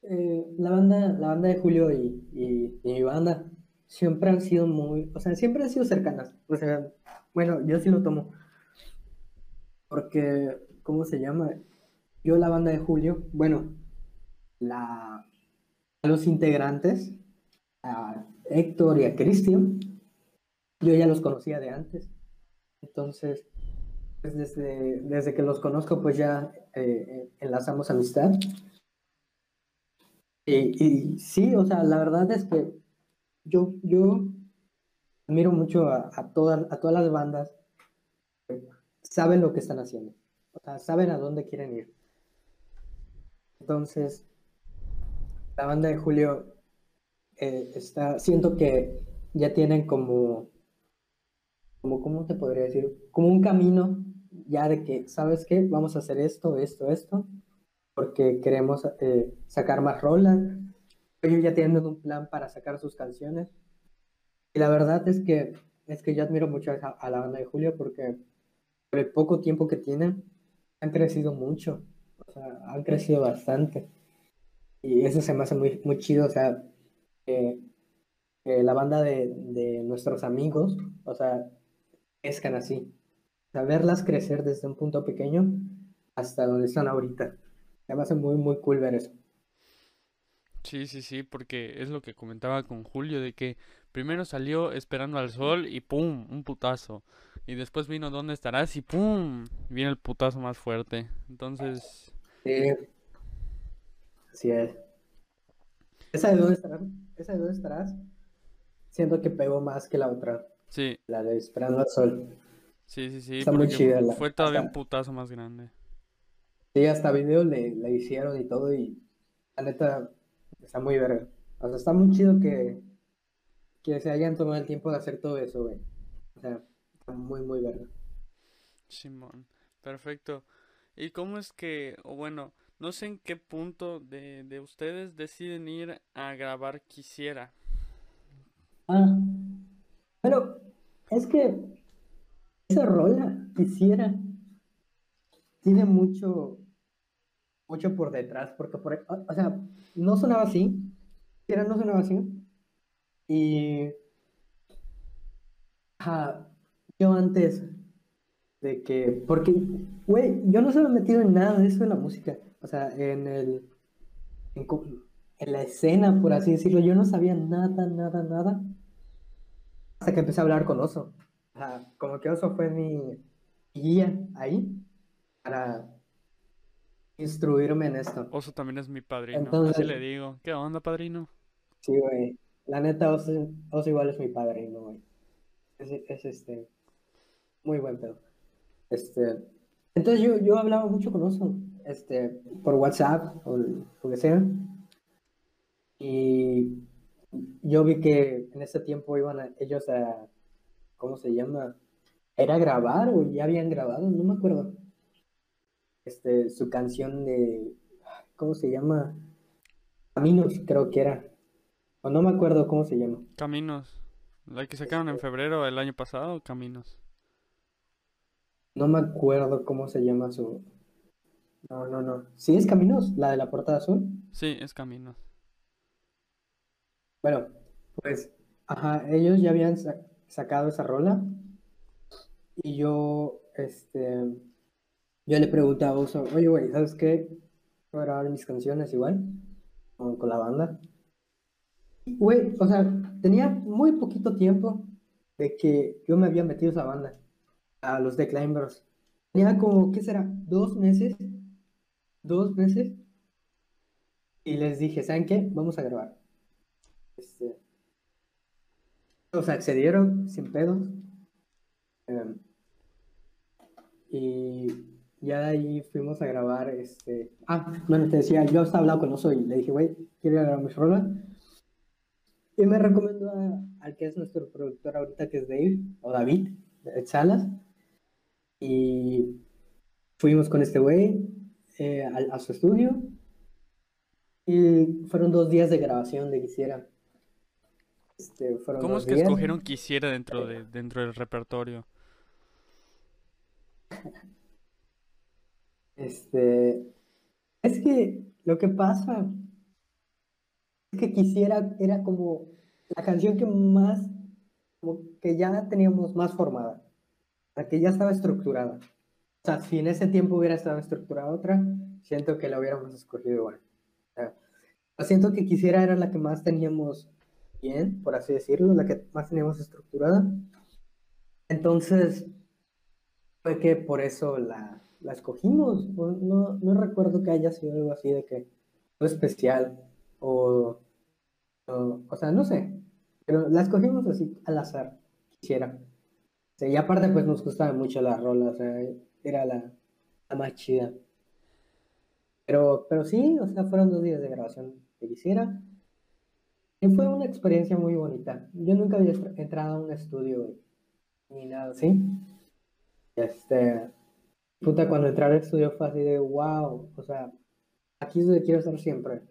eh, la banda, la banda de Julio y, y- y mi banda siempre han sido muy, o sea, siempre han sido cercanas. O sea, bueno, yo sí lo tomo. Porque, ¿cómo se llama? Yo la banda de Julio, bueno, la, a los integrantes, a Héctor y a Cristian, yo ya los conocía de antes. Entonces, pues desde, desde que los conozco, pues ya eh, enlazamos amistad. Y, y sí, o sea, la verdad es que yo, yo admiro mucho a, a todas, a todas las bandas que saben lo que están haciendo. O sea, saben a dónde quieren ir. Entonces, la banda de Julio eh, está, siento que ya tienen como, como, ¿cómo te podría decir? Como un camino ya de que, ¿sabes qué? Vamos a hacer esto, esto, esto, porque queremos eh, sacar más rolas. Ellos ya tienen un plan para sacar sus canciones. Y la verdad es que, es que yo admiro mucho a, la banda de Julio porque por el poco tiempo que tienen, han crecido mucho. O sea, han crecido bastante. Y eso se me hace muy, muy chido. O sea, que, que la banda de, de nuestros amigos, o sea, crezcan así. O sea, verlas crecer desde un punto pequeño hasta donde están ahorita. Se me hace muy, muy cool ver eso. Sí, sí, sí, porque es lo que comentaba con Julio, de que primero salió esperando al sol y ¡pum! un putazo. Y después vino ¿Dónde estarás? y ¡pum! viene el putazo más fuerte. Entonces, Sí. Así es. Esa de dónde estarás, esa de dónde estarás, siento que pegó más que la otra, Sí, la de Esperando al Sol. sí, sí, sí. Está muy chida la- Fue todavía un putazo más grande. Sí, hasta video le, le hicieron y todo y la neta está muy verga. O sea, está muy chido que, que se hayan tomado el tiempo de hacer todo eso, güey. O sea, está muy, muy verga. Simón, perfecto. ¿Y cómo es que, o bueno, no sé en qué punto de, de ustedes deciden ir a grabar Quisiera? Ah, pero es que esa rola quisiera tiene mucho mucho por detrás porque por o, o sea no sonaba así quisiera no sonaba así y ajá, yo antes de que porque güey yo no se me he metido en nada de eso de la música o sea en el en, en la escena por así decirlo yo no sabía nada nada nada hasta que empecé a hablar con Oso. Ajá, como que Oso fue mi guía ahí para instruirme en esto. Oso también es mi padrino, así Entonces- le digo. ¿Qué onda, padrino? Sí, güey. La neta, Oso, Oso igual es mi padrino, güey. Es, es este. Muy buen pedo. Este. Entonces yo, yo hablaba mucho con Oso. Este. Por WhatsApp o lo que sea. Y yo vi que en ese tiempo iban a- ellos a. ¿Cómo se llama? ¿Era grabar o ya habían grabado? No me acuerdo. Este, su canción de. ¿Cómo se llama? Caminos, creo que era. O no me acuerdo cómo se llama. Caminos. La que sacaron en febrero del año pasado, Caminos. No me acuerdo cómo se llama su. No, no, no. ¿Sí es Caminos? ¿La de la portada azul? Sí, es Caminos. Bueno, pues, ajá, ellos ya habían sa- sacado esa rola. Y yo, este. Yo le pregunté a Oso, oye, güey, ¿sabes qué? Voy a grabar mis canciones igual, con, la banda. Güey, o sea, tenía muy poquito tiempo de que yo me había metido esa banda, a los The Climbers. Tenía como, ¿qué será? Dos meses, dos meses. Y les dije, ¿saben qué? Vamos a grabar. Este, o sea, accedieron sin pedos. Em, y ya de ahí fuimos a grabar, este... Ah, bueno, te decía, yo estaba hablando con Oso y le dije, güey, quiero grabar mi rola. Y me recomendó al que es nuestro productor ahorita, que es Dave, o David, Salas. Y fuimos con este güey eh, a, su estudio. Y fueron dos días de grabación de Quisiera. Este, fueron ¿Cómo es que días. escogieron Quisiera dentro de dentro del repertorio? Este, es que lo que pasa es que quisiera, era como la canción que más, como que ya teníamos más formada, la que ya estaba estructurada. O sea, si en ese tiempo hubiera estado estructurada otra, siento que la hubiéramos escogido igual. O siento que quisiera era la que más teníamos bien, por así decirlo, la que más teníamos estructurada. Entonces, fue que por eso la, la escogimos. No, no, no recuerdo que haya sido algo así de que algo especial o, o, sea, no sé, pero la escogimos así al azar, quisiera. Y aparte pues nos gustaba mucho la rola, o sea, era la, la más chida. Pero, pero sí, o sea, fueron dos días de grabación que quisiera. Y fue una experiencia muy bonita. Yo nunca había entrado a un estudio ni nada así. Este, puta, cuando entré al estudio fue así de wow, o sea, aquí es donde quiero estar siempre.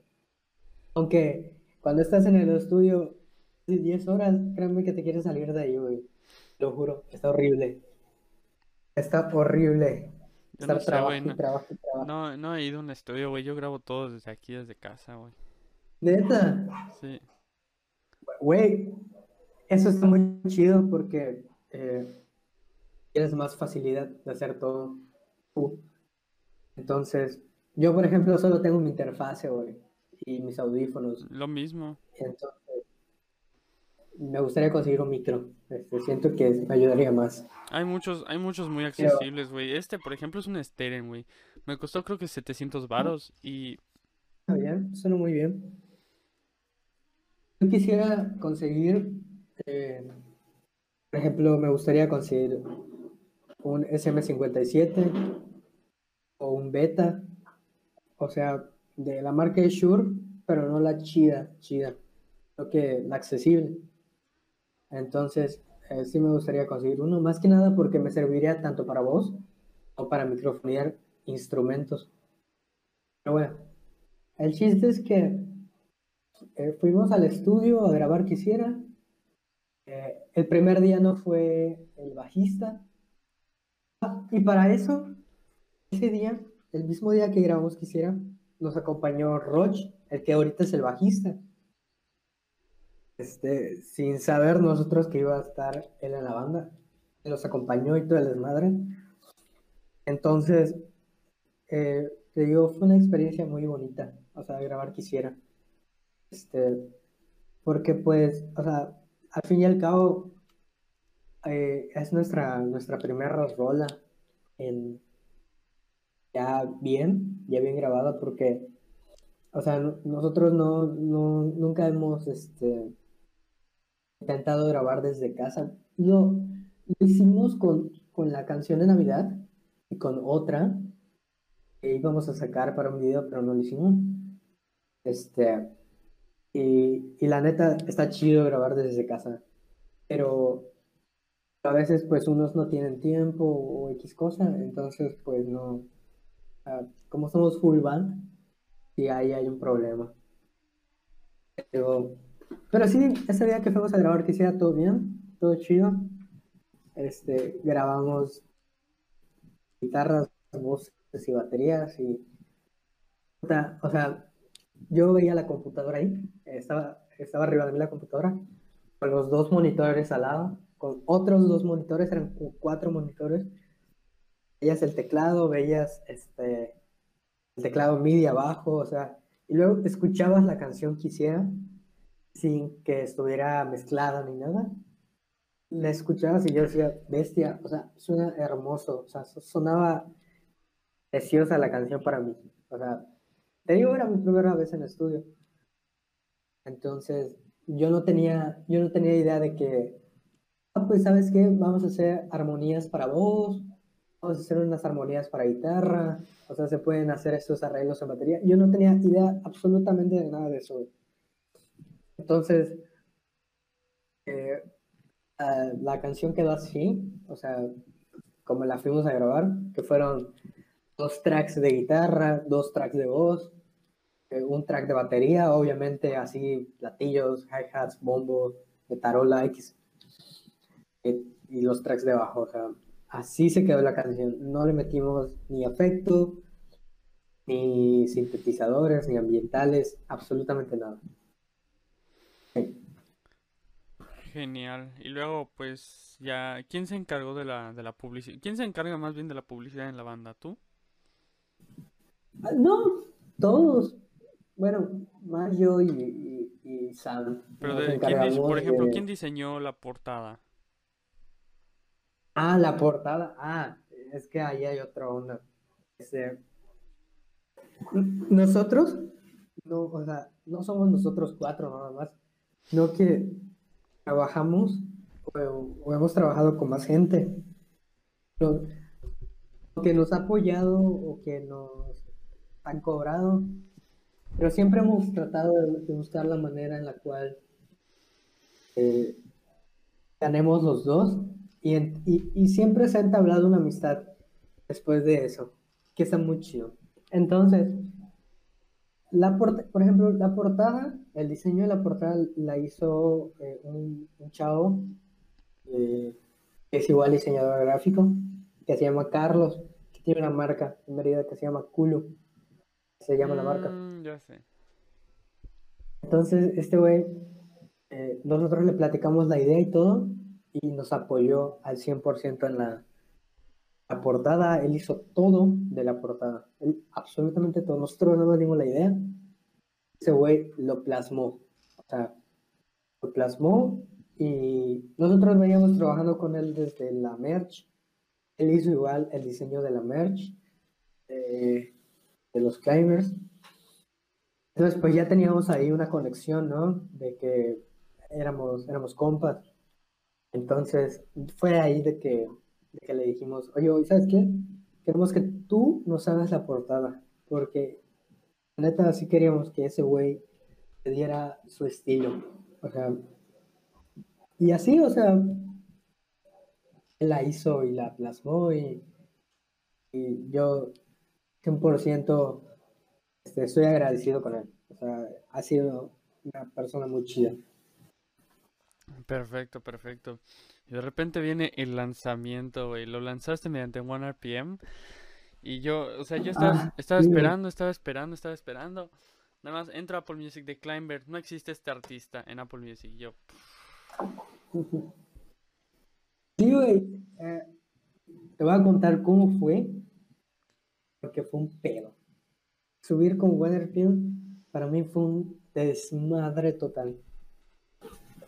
Aunque cuando estás en el estudio de 10 horas, créeme que te quieres salir de ahí, güey. Lo juro, está horrible. Está horrible. Yo Estar no sé, trabajo güey. y No, trabajo y trabajo. no, no he ido a un estudio, güey. Yo grabo todo desde aquí, desde casa, güey. Neta, Sí. güey, eso está muy chido porque eh, tienes más facilidad de hacer todo. Entonces, yo por ejemplo solo tengo mi interfase, güey, y mis audífonos. Lo mismo. Entonces, me gustaría conseguir un micro. Este, siento que me ayudaría más. Hay muchos, hay muchos muy accesibles, güey. Este, por ejemplo, es un Steren, güey. Me costó creo que 700 varos y Está bien, suena muy bien. yo quisiera conseguir, eh, por ejemplo, me gustaría conseguir un SM57 o un Beta, o sea, de la marca de Shure, pero no la chida, chida, lo que la accesible. Entonces, eh, sí me gustaría conseguir uno, más que nada porque me serviría tanto para voz o para microfonear instrumentos. Pero bueno, el chiste es que eh, fuimos al estudio a grabar Quisiera. Eh, el primer día no fue el bajista. Y para eso, ese día, el mismo día que grabamos Quisiera, nos acompañó Roch, el que ahorita es el bajista. Este, sin saber nosotros que iba a estar él en la banda. Nos acompañó y todo el desmadre. Entonces, eh, te digo, fue una experiencia muy bonita, o sea, grabar quisiera. Este, porque pues, o sea, al fin y al cabo, eh, es nuestra, nuestra primera rola en, ya bien, ya bien grabada, porque, o sea, no- nosotros no, no, nunca hemos, este, intentado grabar desde casa. Lo hicimos con, con la canción de Navidad y con otra que íbamos a sacar para un video, pero no lo hicimos. Este, y, y la neta, está chido grabar desde casa, pero a veces pues unos no tienen tiempo o X cosa, entonces pues no, como somos full band, y ahí hay un problema. Pero, pero sí, ese día que fuimos a grabar quisiera todo bien, todo chido. Este, grabamos guitarras, voces y baterías y o sea, yo veía la computadora ahí, estaba, estaba arriba de mí la computadora, con los dos monitores al lado, con otros dos monitores, eran cuatro monitores. Veías el teclado, veías este, el teclado MIDI abajo, o sea, y luego escuchabas la canción que hiciera sin que estuviera mezclada ni nada. La escuchabas y yo decía, bestia, o sea, suena hermoso, o sea, so- sonaba preciosa la canción para mí. O sea, te digo, era mi primera vez en estudio. Entonces, yo no tenía, yo no tenía idea de que, ah, pues, ¿sabes qué? Vamos a hacer armonías para voz, vamos a hacer unas armonías para guitarra, o sea, se pueden hacer estos arreglos en batería. Yo no tenía idea absolutamente de nada de eso. Entonces, eh, ah, la canción quedó así, o sea, como la fuimos a grabar, que fueron dos tracks de guitarra, dos tracks de voz, eh, un track de batería, obviamente así platillos, hi-hats, bombo, de tarola X, eh, y los tracks de bajo, o sea, así se quedó la canción. No le metimos ni efecto, ni sintetizadores, ni ambientales, absolutamente nada. Genial. Y luego, pues, ya, ¿quién se encargó de la, de la publicidad? ¿Quién se encarga más bien de la publicidad en la banda? ¿Tú? Ah, No, todos. Bueno, más yo y, y, y Sam. Pero nos de, ¿quién dis- encargamos por ejemplo, de- ¿quién diseñó la portada? Ah, la portada. Ah, es que ahí hay otra onda. Este, nosotros, no, o sea, no somos nosotros cuatro nada más, no que trabajamos o, hemos trabajado con más gente. Lo, que nos ha apoyado o que nos han cobrado, pero siempre hemos tratado de, de buscar la manera en la cual eh, ganemos los dos y, y, y siempre se ha entablado una amistad después de eso, que está muy chido. Entonces, la por ejemplo, la portada, el diseño de la portada la hizo eh, un, un chavo eh, que es igual diseñador gráfico, que se llama Carlos, que tiene una marca en Mérida que se llama Culo, se llama la marca. Mm, ya sé. Entonces, este güey, eh, nosotros le platicamos la idea y todo, y nos apoyó al 100% en la, la portada. Él hizo todo de la portada, él, absolutamente todo. Nosotros nada más dimos la idea, ese güey lo plasmó. O sea, lo plasmó y nosotros veníamos trabajando con él desde la merch. Él hizo igual el diseño de la merch, de los climbers. Entonces, pues ya teníamos ahí una conexión, ¿no? De que éramos, éramos compas. Entonces, fue ahí de que, de que le dijimos, oye, ¿sabes qué? Queremos que tú nos hagas la portada, porque neta sí queríamos que ese güey le diera su estilo. O sea, y así, o sea, la hizo y la plasmó y, y yo 100% este, estoy agradecido con él. O sea, ha sido una persona muy chida. Perfecto, perfecto. Y de repente viene el lanzamiento, güey. Lo lanzaste mediante OneRPM. Y yo, o sea, yo estaba, Ah, estaba sí, güey. esperando, estaba esperando, estaba esperando. Nada más entro a Apple Music de Climber. No existe este artista en Apple Music. Y yo, Sí, güey. eh, te voy a contar cómo fue, porque fue un pedo. Subir con Weatherfield para mí fue un desmadre total.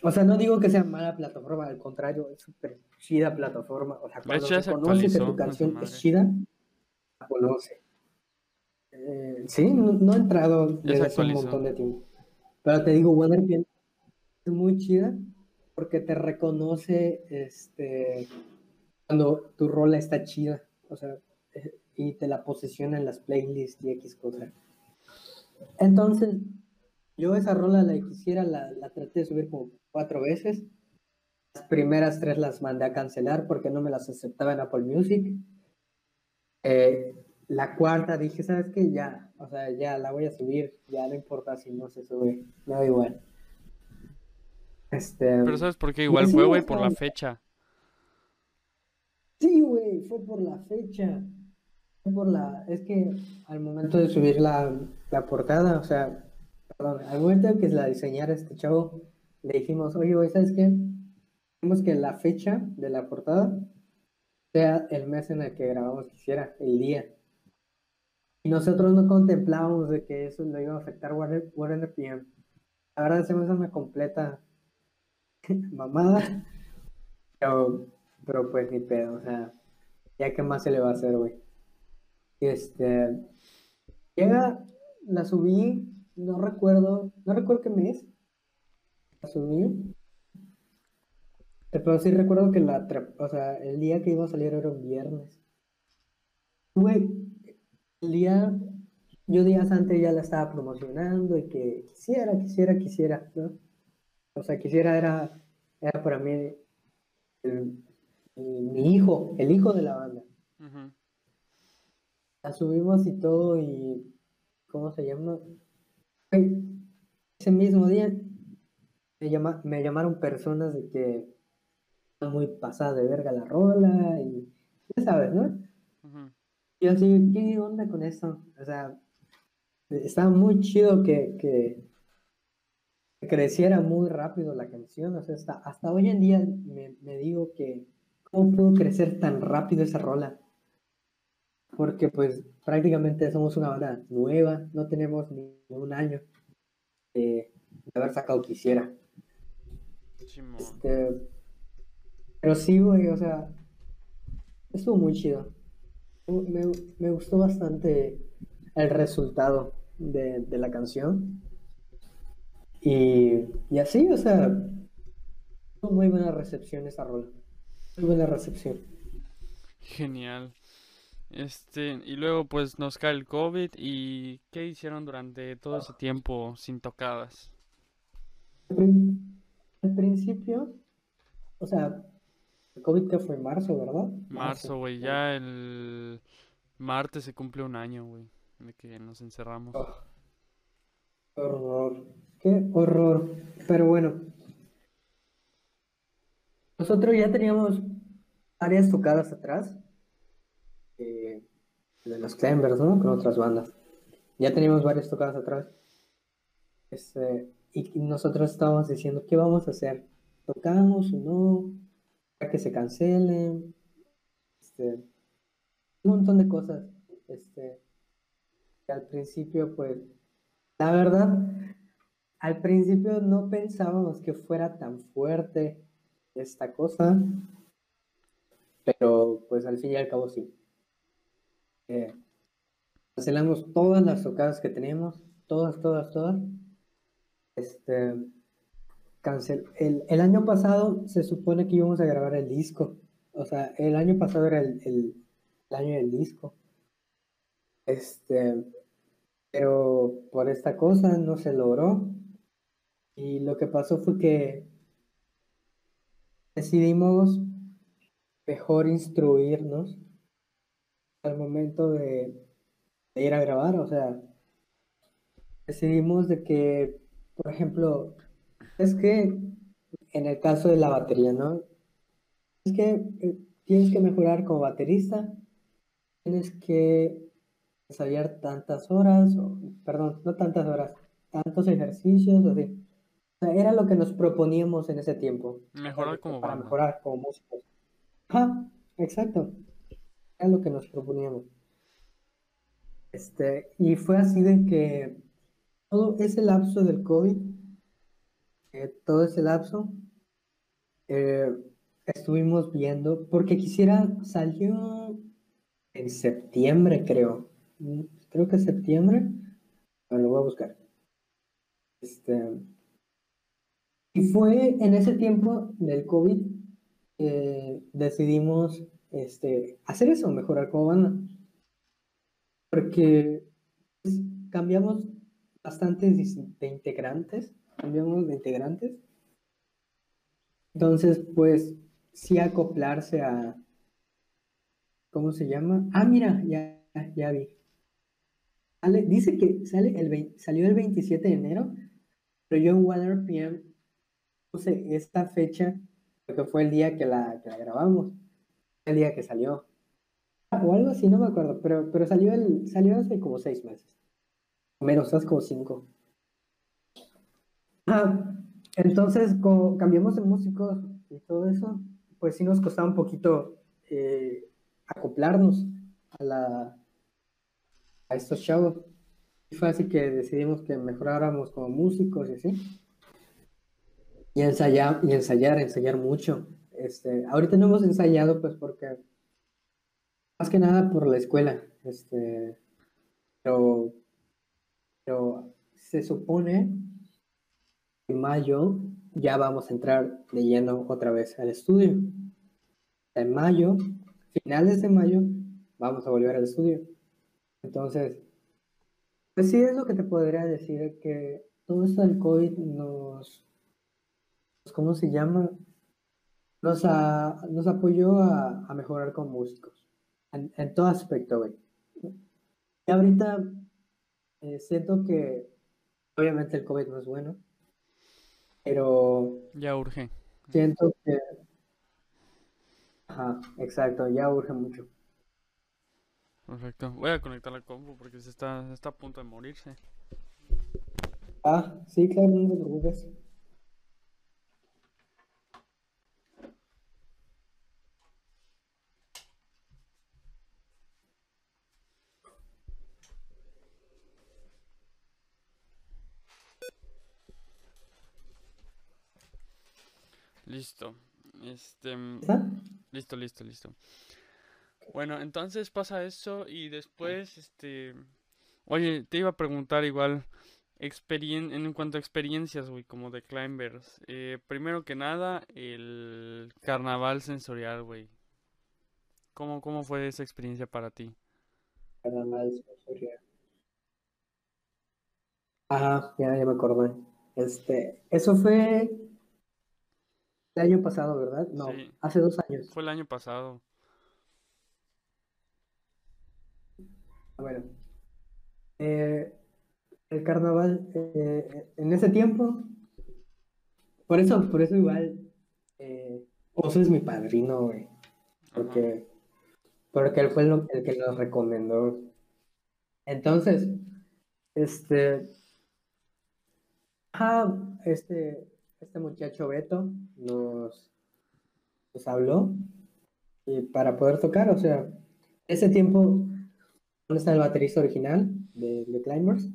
O sea, no digo que sea mala plataforma, al contrario, es súper chida plataforma. O sea, cuando se reconoce que tu canción es chida, la conoce. Eh, sí, no, no he entrado desde hace un montón de tiempo. Pero te digo, Weatherfield es muy chida porque te reconoce este cuando tu rola está chida, o sea, eh, y te la posiciona en las playlists y X cosas. Entonces, yo esa rola la quisiera, la, la traté de subir como cuatro veces. Las primeras tres las mandé a cancelar porque no me las aceptaba en Apple Music. Eh, la cuarta dije, ¿sabes qué? Ya, o sea, ya la voy a subir, ya no importa si no se sube, me da igual. Este, pero ¿sabes por qué? Igual fue, güey, por la fecha. Sí, güey, fue por la fecha. Fue por la. Es que al momento de subir la, la portada, o sea, perdón, al momento de que la diseñara este chavo, le dijimos, oye, güey, ¿sabes qué? Queremos que la fecha de la portada sea el mes en el que grabamos quisiera, el día. Y nosotros no contemplábamos de que eso lo iba a afectar Warner, PM. La verdad, una completa mamada. Pero, pero pues ni pedo, o sea, ya qué más se le va a hacer, güey. Este, llega, la subí, no recuerdo, no recuerdo qué mes, la subí, pero sí recuerdo que la, o sea, el día que iba a salir era un viernes. Güey, el día, yo días antes ya la estaba promocionando y que quisiera, quisiera, quisiera, ¿no? O sea, quisiera era, era para mí el- el- mi hijo, el hijo de la banda. Ujú. La subimos y todo y ¿cómo se llama? Ese mismo día me, llama, me llamaron personas de que está muy pasada de verga la rola y ya sabes, ¿no? Yo así, ¿qué onda con eso? O sea, estaba muy chido que, que, que creciera muy rápido la canción. O sea, hasta, hasta hoy en día me, me digo que cómo pudo crecer tan rápido esa rola. Porque pues prácticamente somos una banda nueva, no tenemos ni un año de, de haber sacado quisiera. Este, pero sí, güey, o sea, estuvo muy chido. Me, me gustó bastante el resultado de, de la canción. Y, y así, o sea, tuvo muy buena recepción esa rola. Muy buena recepción. Genial. Este, y luego pues nos cae el COVID y ¿qué hicieron durante todo ese tiempo sin tocadas? Al prin- al principio, o sea, el COVID que fue en marzo, ¿verdad? Marzo, güey, ya el martes se cumple un año, güey, de que nos encerramos. Oh, qué horror, qué horror. Pero bueno, nosotros ya teníamos varias tocadas atrás eh, de los Climbers, ¿no? Con otras bandas. Ya teníamos varias tocadas atrás. Este, y nosotros estábamos diciendo, ¿qué vamos a hacer? ¿Tocamos o no? ¿Ya que se cancelen? Este, un montón de cosas. Este, al principio, pues, la verdad, al principio no pensábamos que fuera tan fuerte esta cosa, pero pues al fin y al cabo sí. Cancelamos todas las tocadas que teníamos, todas, todas, todas, este, cancel. El, el año pasado se supone que íbamos a grabar el disco. O sea, el año pasado era el- el año del disco. Este, pero por esta cosa no se logró. Y lo que pasó fue que decidimos mejor instruirnos al momento de, de ir a grabar. O sea, decidimos de que, por ejemplo, es que en el caso de la batería, ¿no? Es que eh, tienes que mejorar como baterista, tienes que ensayar tantas horas, o, perdón, no tantas horas, tantos ejercicios, así. O sea, era lo que nos proponíamos en ese tiempo. Mejorar como para banda. mejorar como músicos. Ajá, exacto. Era lo que nos proponíamos. Este, y fue así de que todo ese lapso del COVID, eh, todo ese lapso, eh, estuvimos viendo, porque quisiera, salió en septiembre, creo. Mm, Creo que septiembre. Bueno, lo voy a buscar. Este, y fue en ese tiempo del COVID que decidimos este, hacer eso, mejorar como banda. Porque pues, cambiamos bastantes de integrantes, cambiamos de integrantes. Entonces, pues, sí acoplarse a, ¿cómo se llama? Ah, mira, ya, ya vi. Dice que sale el, vein- salió el 27 de enero, pero yo en WaterPM puse esta fecha porque fue el día que la, que la grabamos, el día que salió. O algo así, no me acuerdo, pero, pero salió, el, salió hace como seis meses. Menos, hace como cinco. Ah, entonces, como cambiamos de músicos y todo eso, pues sí nos costaba un poquito eh, acoplarnos a, la, a estos chavos. Y fue así que decidimos que mejoráramos como músicos y así. Y ensayar, y ensayar, ensayar mucho. Este, ahorita no hemos ensayado, pues, porque más que nada por la escuela. Este, pero, pero se supone que en mayo ya vamos a entrar lleno otra vez al estudio. En mayo, finales de mayo, vamos a volver al estudio. Entonces, pues sí es lo que te podría decir, que todo esto del COVID nos, ¿cómo se llama? Nos, a- nos apoyó a, a mejorar como músicos, en, en todo aspecto, güey. Y ahorita eh, siento que obviamente el COVID no es bueno, pero Ya urge. siento que... Ajá, exacto, ya urge mucho. Perfecto. Voy a conectar la compu porque se está, está a punto de morirse. Ah, sí, claro, no te preocupes. Listo. Este, ¿Está? listo, listo, listo. Bueno, entonces pasa eso y después, este, oye, te iba a preguntar igual, experien en cuanto a experiencias, güey, como de climbers. Eh, primero que nada, el carnaval sensorial, güey. ¿Cómo, cómo fue esa experiencia para ti? Carnaval sensorial. Ah, ya, ya me acordé. Este, eso fue el año pasado, ¿verdad? No, Sí. hace dos años. Fue el año pasado. Bueno, eh, el carnaval eh, en ese tiempo, por eso, por eso igual, eh, Oso es mi padrino, güey, Ajá. porque, porque él fue el, el que nos recomendó. Entonces, este, ajá, este, este muchacho Beto nos, nos habló y para poder tocar, o sea, ese tiempo ¿Dónde está el baterista original de, de Climbers?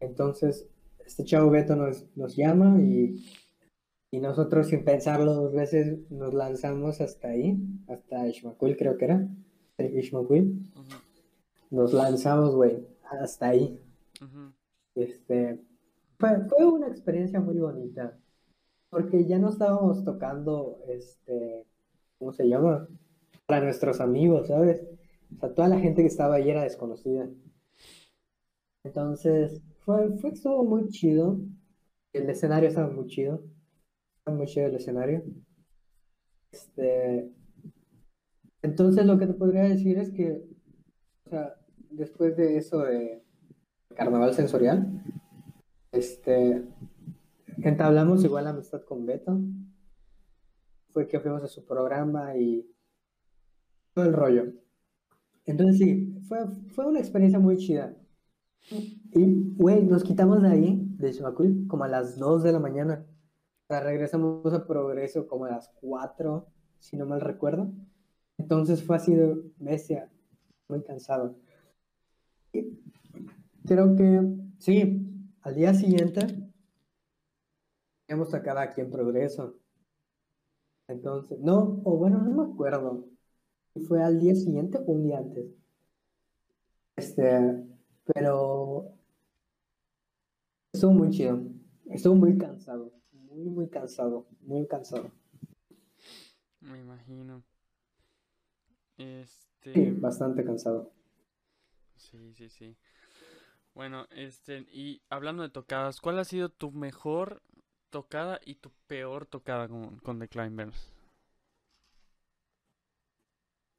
Entonces, este chavo Beto nos, nos llama y, y nosotros sin pensarlo dos veces nos lanzamos hasta ahí, hasta Ishmaquil creo que era, Ishmaquil. Nos lanzamos, güey, hasta ahí. Este, fue, fue una experiencia muy bonita, porque ya no estábamos tocando, este, ¿cómo se llama? Para nuestros amigos, ¿sabes? O sea, toda la gente que estaba ahí era desconocida. Entonces, fue, fue, estuvo muy chido. El escenario estaba muy chido. Estaba muy chido el escenario. Este, entonces lo que te podría decir es que, o sea, después de eso de carnaval sensorial, este, entablamos igual amistad con Beto. Fue que fuimos a su programa y todo el rollo. Entonces sí, fue, fue una experiencia muy chida. Y, güey, nos quitamos de ahí, de Chimacul, como a las 2 de la mañana. O sea, regresamos a Progreso como a las 4, si no mal recuerdo. Entonces fue así de bestia, muy cansado. Y creo que, sí, al día siguiente, hemos sacado aquí en Progreso. Entonces, no, o bueno, no me acuerdo. si ¿Fue al día siguiente o un día antes? Este, pero estuvo muy chido. Estuvo muy cansado. Muy, muy cansado. Muy cansado. Me imagino. Este. Sí, bastante cansado. Sí, sí, sí. Bueno, este, y hablando de tocadas, ¿cuál ha sido tu mejor tocada y tu peor tocada con, con The Climbers?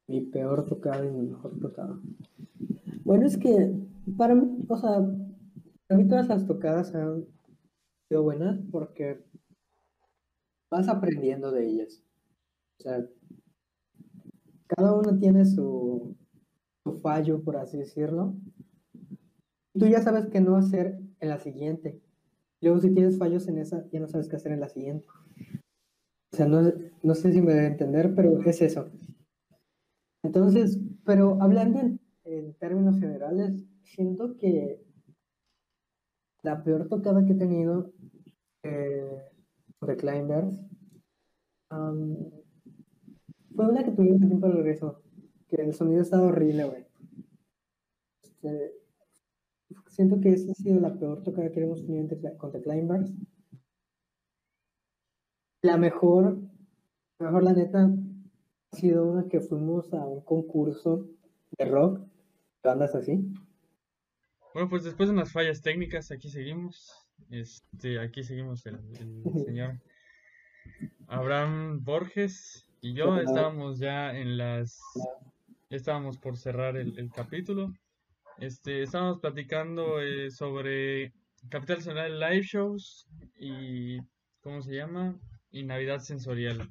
Mi peor tocada y mi mejor tocada. Bueno, es que para mí, o sea, para mí todas las tocadas han sido buenas porque vas aprendiendo de ellas. O sea, cada uno tiene su, su fallo, por así decirlo. Tú ya sabes qué no hacer en la siguiente. Luego, si tienes fallos en esa, ya no sabes qué hacer en la siguiente. O sea, no, no sé si me debe entender, pero es eso. Entonces, pero hablando en, en términos generales, siento que la peor tocada que he tenido eh, de Climbers fue una que tuvimos tiempo de regreso, que el sonido estaba horrible, güey. Este, siento que esa ha sido la peor tocada que hemos tenido con The Climbers. La mejor, la mejor la neta, ha sido una que fuimos a un concurso de rock, bandas así. Bueno, pues después de unas fallas técnicas, aquí seguimos. Este, aquí seguimos el, el señor Abraham Borges y yo estábamos ya en las, ya estábamos por cerrar el, el capítulo. Este, estábamos platicando eh, sobre Capital Sensorial Live Shows y, ¿cómo se llama? Y Navidad Sensorial.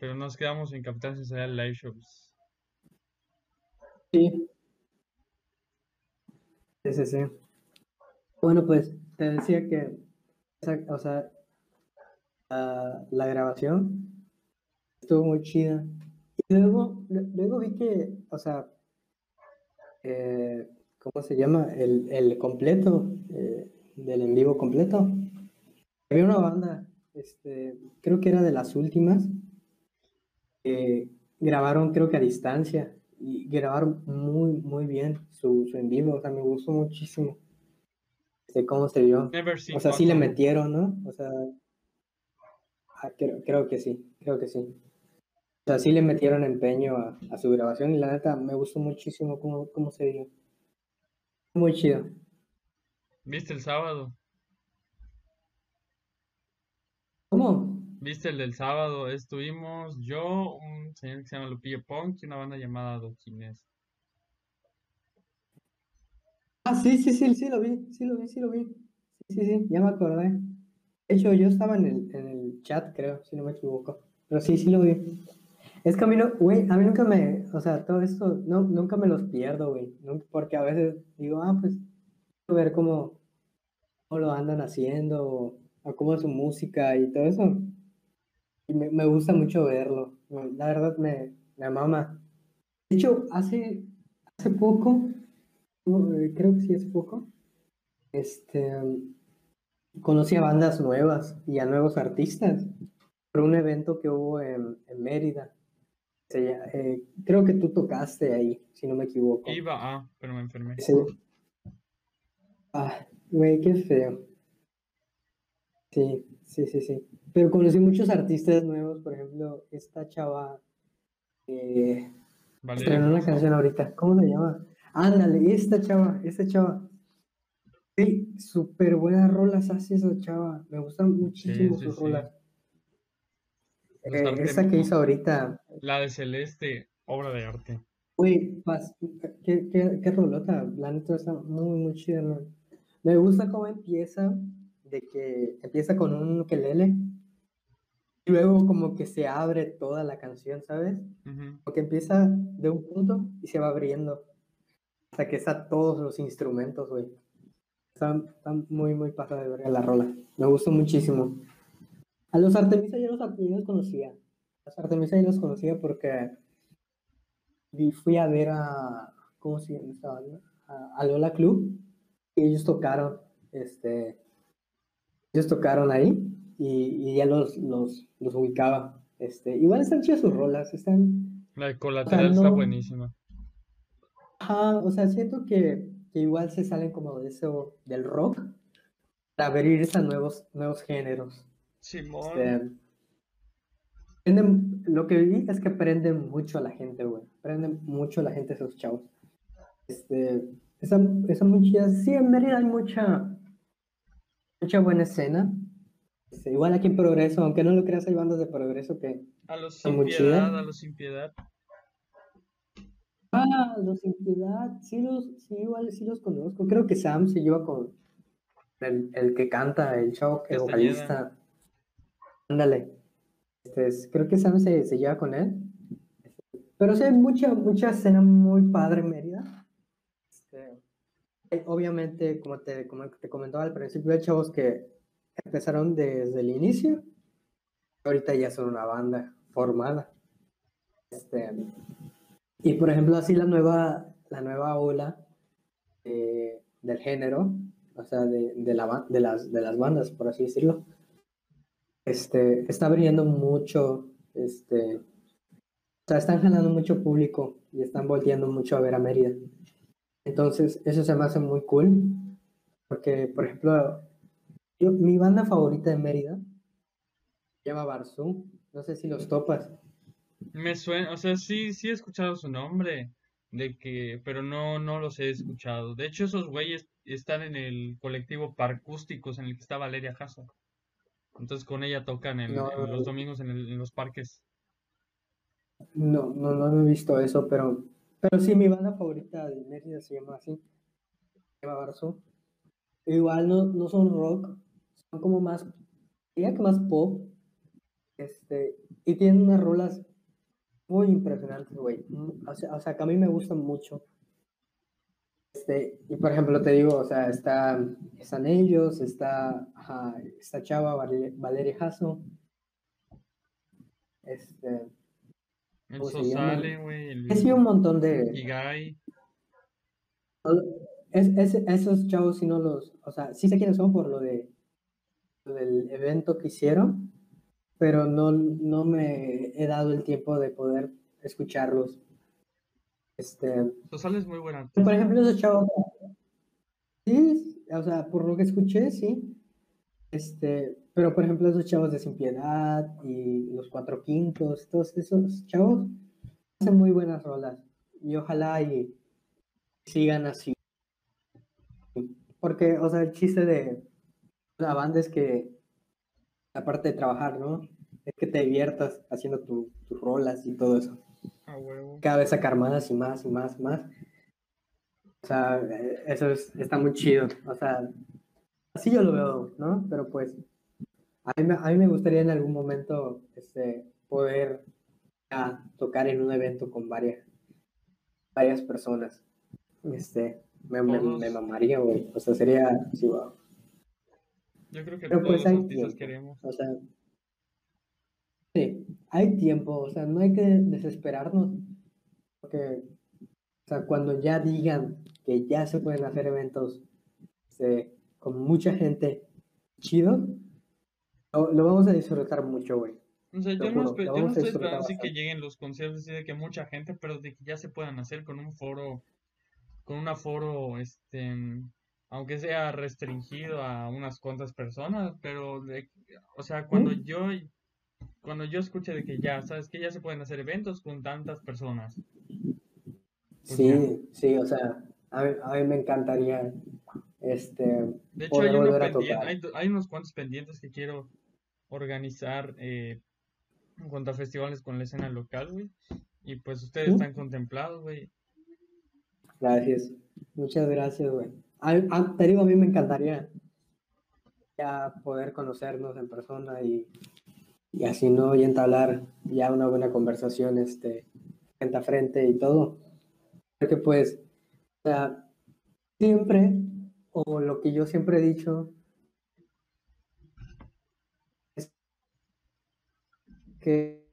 Pero nos quedamos en Capital Sensorial Live Shows. Sí. Sí, sí. Bueno, pues te decía que, o sea, la, grabación estuvo muy chida. Y luego, lu- luego vi que, o sea, eh, ¿cómo se llama? El, el completo, eh, del en vivo completo. Había una banda, este, creo que era de las últimas, que grabaron creo que a distancia y grabaron muy, muy bien su, su en vivo, o sea, me gustó muchísimo de cómo se vio. O sea, sí le metieron, ¿no? O sea, ah, creo, creo que sí, creo que sí. O sea, sí le metieron empeño a, a su grabación y la neta me gustó muchísimo cómo, cómo se vio. Muy chido. ¿Viste el sábado? ¿Cómo? ¿Viste el del sábado? Estuvimos yo, un señor que se llama Lupillo Punk y una banda llamada Doquines. Ah, sí, sí, sí, sí lo vi, sí lo vi, sí lo vi. Sí, sí, sí, ya me acordé. De hecho, yo estaba en el, en el chat, creo, si no me equivoco. Pero sí, sí lo vi. Es que a mí no, güey, a mí nunca me, o sea, todo esto, no, nunca me los pierdo, güey. Porque a veces digo, ah, pues, quiero ver cómo, cómo lo andan haciendo, o, cómo es su música y todo eso. Y me, me gusta mucho verlo. La verdad me, me mama. De hecho, hace, hace poco, eh, creo que sí hace poco, este, conocí a bandas nuevas y a nuevos artistas por un evento que hubo en, en Mérida. Se eh, creo que tú tocaste ahí, si no me equivoco. Iba a, pero me enfermé. Sí. Ah, güey, qué feo. Sí, sí, sí, sí. Pero conocí muchos artistas nuevos, por ejemplo, esta chava eh, Vale. estrenó una canción ahorita. ¿Cómo se llama? Ándale, esta chava, esta chava. Sí, súper buenas rolas hace esa chava. Me gustan muchísimo sí, sus sí. rolas. Eh, esta que hizo ahorita, La de Celeste, obra de arte. Uy, pas- qué, qué, qué rolota, la neta está muy, muy chida, ¿no? Me gusta cómo empieza, de que empieza con un ukelele, y luego como que se abre toda la canción, ¿sabes? Ujú. Porque empieza de un punto y se va abriendo, hasta que está todos los instrumentos, güey. Está, está muy, muy pasada de verga la rola, me gustó muchísimo. A los Artemisa yo los, yo los conocía, a los Artemisa yo los conocía porque fui a ver a, ¿cómo se llama esta banda? A, a Lola Club, y ellos tocaron, este, ellos tocaron ahí, y, y ya los, los, los ubicaba. Este, igual están chidas sus rolas, están, La de colateral está no- buenísima. ajá, o sea, siento que, que igual se salen como de eso, del rock, para abrirse a nuevos, nuevos géneros. Simón. Este, prenden- lo que vi es que prenden mucho a la gente, güey. Prenden mucho a la gente esos chavos. Este, esa, esa muy chida. Sí, en Mérida hay mucha, mucha buena escena. Este, igual aquí en Progreso, aunque no lo creas, hay bandas de Progreso que... A los sin a los sin piedad. Ah, los Sin Piedad, sí los, sí, igual sí los conozco. Creo que Sam se lleva con el, el que canta, el chavo, el vocalista. Ándale. Este, es- creo que Sam se, se lleva con él. Pero sí hay mucha, mucha escena muy padre en Mérida. Este, obviamente, como te, como te comentaba al principio, hay chavos que empezaron desde el inicio. Ahorita ya son una banda formada. Este, y por ejemplo, así la nueva, la nueva ola eh, del género, o sea, de, de, la, de, las, de las bandas, por así decirlo, este, está abriendo mucho, este, o sea, están jalando mucho público y están volteando mucho a ver a Mérida. Entonces, eso se me hace muy cool, porque, por ejemplo, yo, mi banda favorita de Mérida se llama Barzú, no sé si los topas. Me suena, o sea, sí, sí he escuchado su nombre, de que, pero no, no los he escuchado. De hecho, esos güeyes están en el colectivo Parcústicos en el que está Valeria Jasso. Entonces con ella tocan en, No. en los domingos en, el- en los parques. No, no, no he visto eso, pero, pero sí, mi banda favorita de Mérida se llama así, se llama Barzú. Igual no, no son rock, son como más, diría que más pop, este, y tienen unas rolas muy impresionantes, güey, o sea, o sea, que a mí me gustan mucho. Este, y por ejemplo, te digo, o sea, está, están ellos, está, ajá, esta chava, Vale- Valeria Jasso, este, El güey, es un montón de... Igai. Es, es- esos chavos sí no los, o sea, sí sé quiénes son por lo de lo del evento que hicieron, pero no, no me he dado el tiempo de poder escucharlos. Este, Sosale es muy buena. por ejemplo, esos chavos, sí, o sea, por lo que escuché, sí. Este, pero por ejemplo, esos chavos de Sin Piedad y los Cuatro Quintos, todos esos chavos hacen muy buenas rolas. Y ojalá y sigan así. Porque, o sea, el chiste de la banda es que, aparte de trabajar, ¿no? Es que te diviertas haciendo tu- tus rolas y todo eso Huevo. cada vez sacar más y más y más y más. O sea, eh, eso es- está muy chido. O sea, así yo lo veo, ¿no? Pero pues, a mí, a mí me gustaría en algún momento este, poder ya tocar en un evento con varias, varias personas. Este, me, me, me mamaría, güey. O sea, sería así, wow. Yo creo que Pero todos pues los artistas queremos. O sea, sí, hay tiempo, o sea, no hay que desesperarnos, porque, o sea, cuando ya digan que ya se pueden hacer eventos este, con mucha gente chido, lo, lo vamos a disfrutar mucho, güey. O sea, yo no, yo no estoy esperando así que lleguen los conciertos así de que mucha gente, pero de que ya se puedan hacer con un foro, con un aforo, este, aunque sea restringido a unas cuantas personas, pero, de- o sea, cuando yo, cuando yo escuché de que ya, sabes que ya se pueden hacer eventos con tantas personas. Pues. Sí, sí, o sea, a mí, a mí me encantaría este, De hecho, hay, poder volver a tocar. hay, unos cuantos pendientes que quiero organizar eh, en cuanto a festivales con la escena local, güey. Y pues ustedes están contemplados, güey. Gracias. Muchas gracias, güey. Te digo, a mí me encantaría ya poder conocernos en persona y, y así, ¿no? Y entablar ya una buena conversación, este, frente a frente y todo. Porque pues, siempre, o lo que yo siempre he dicho, es que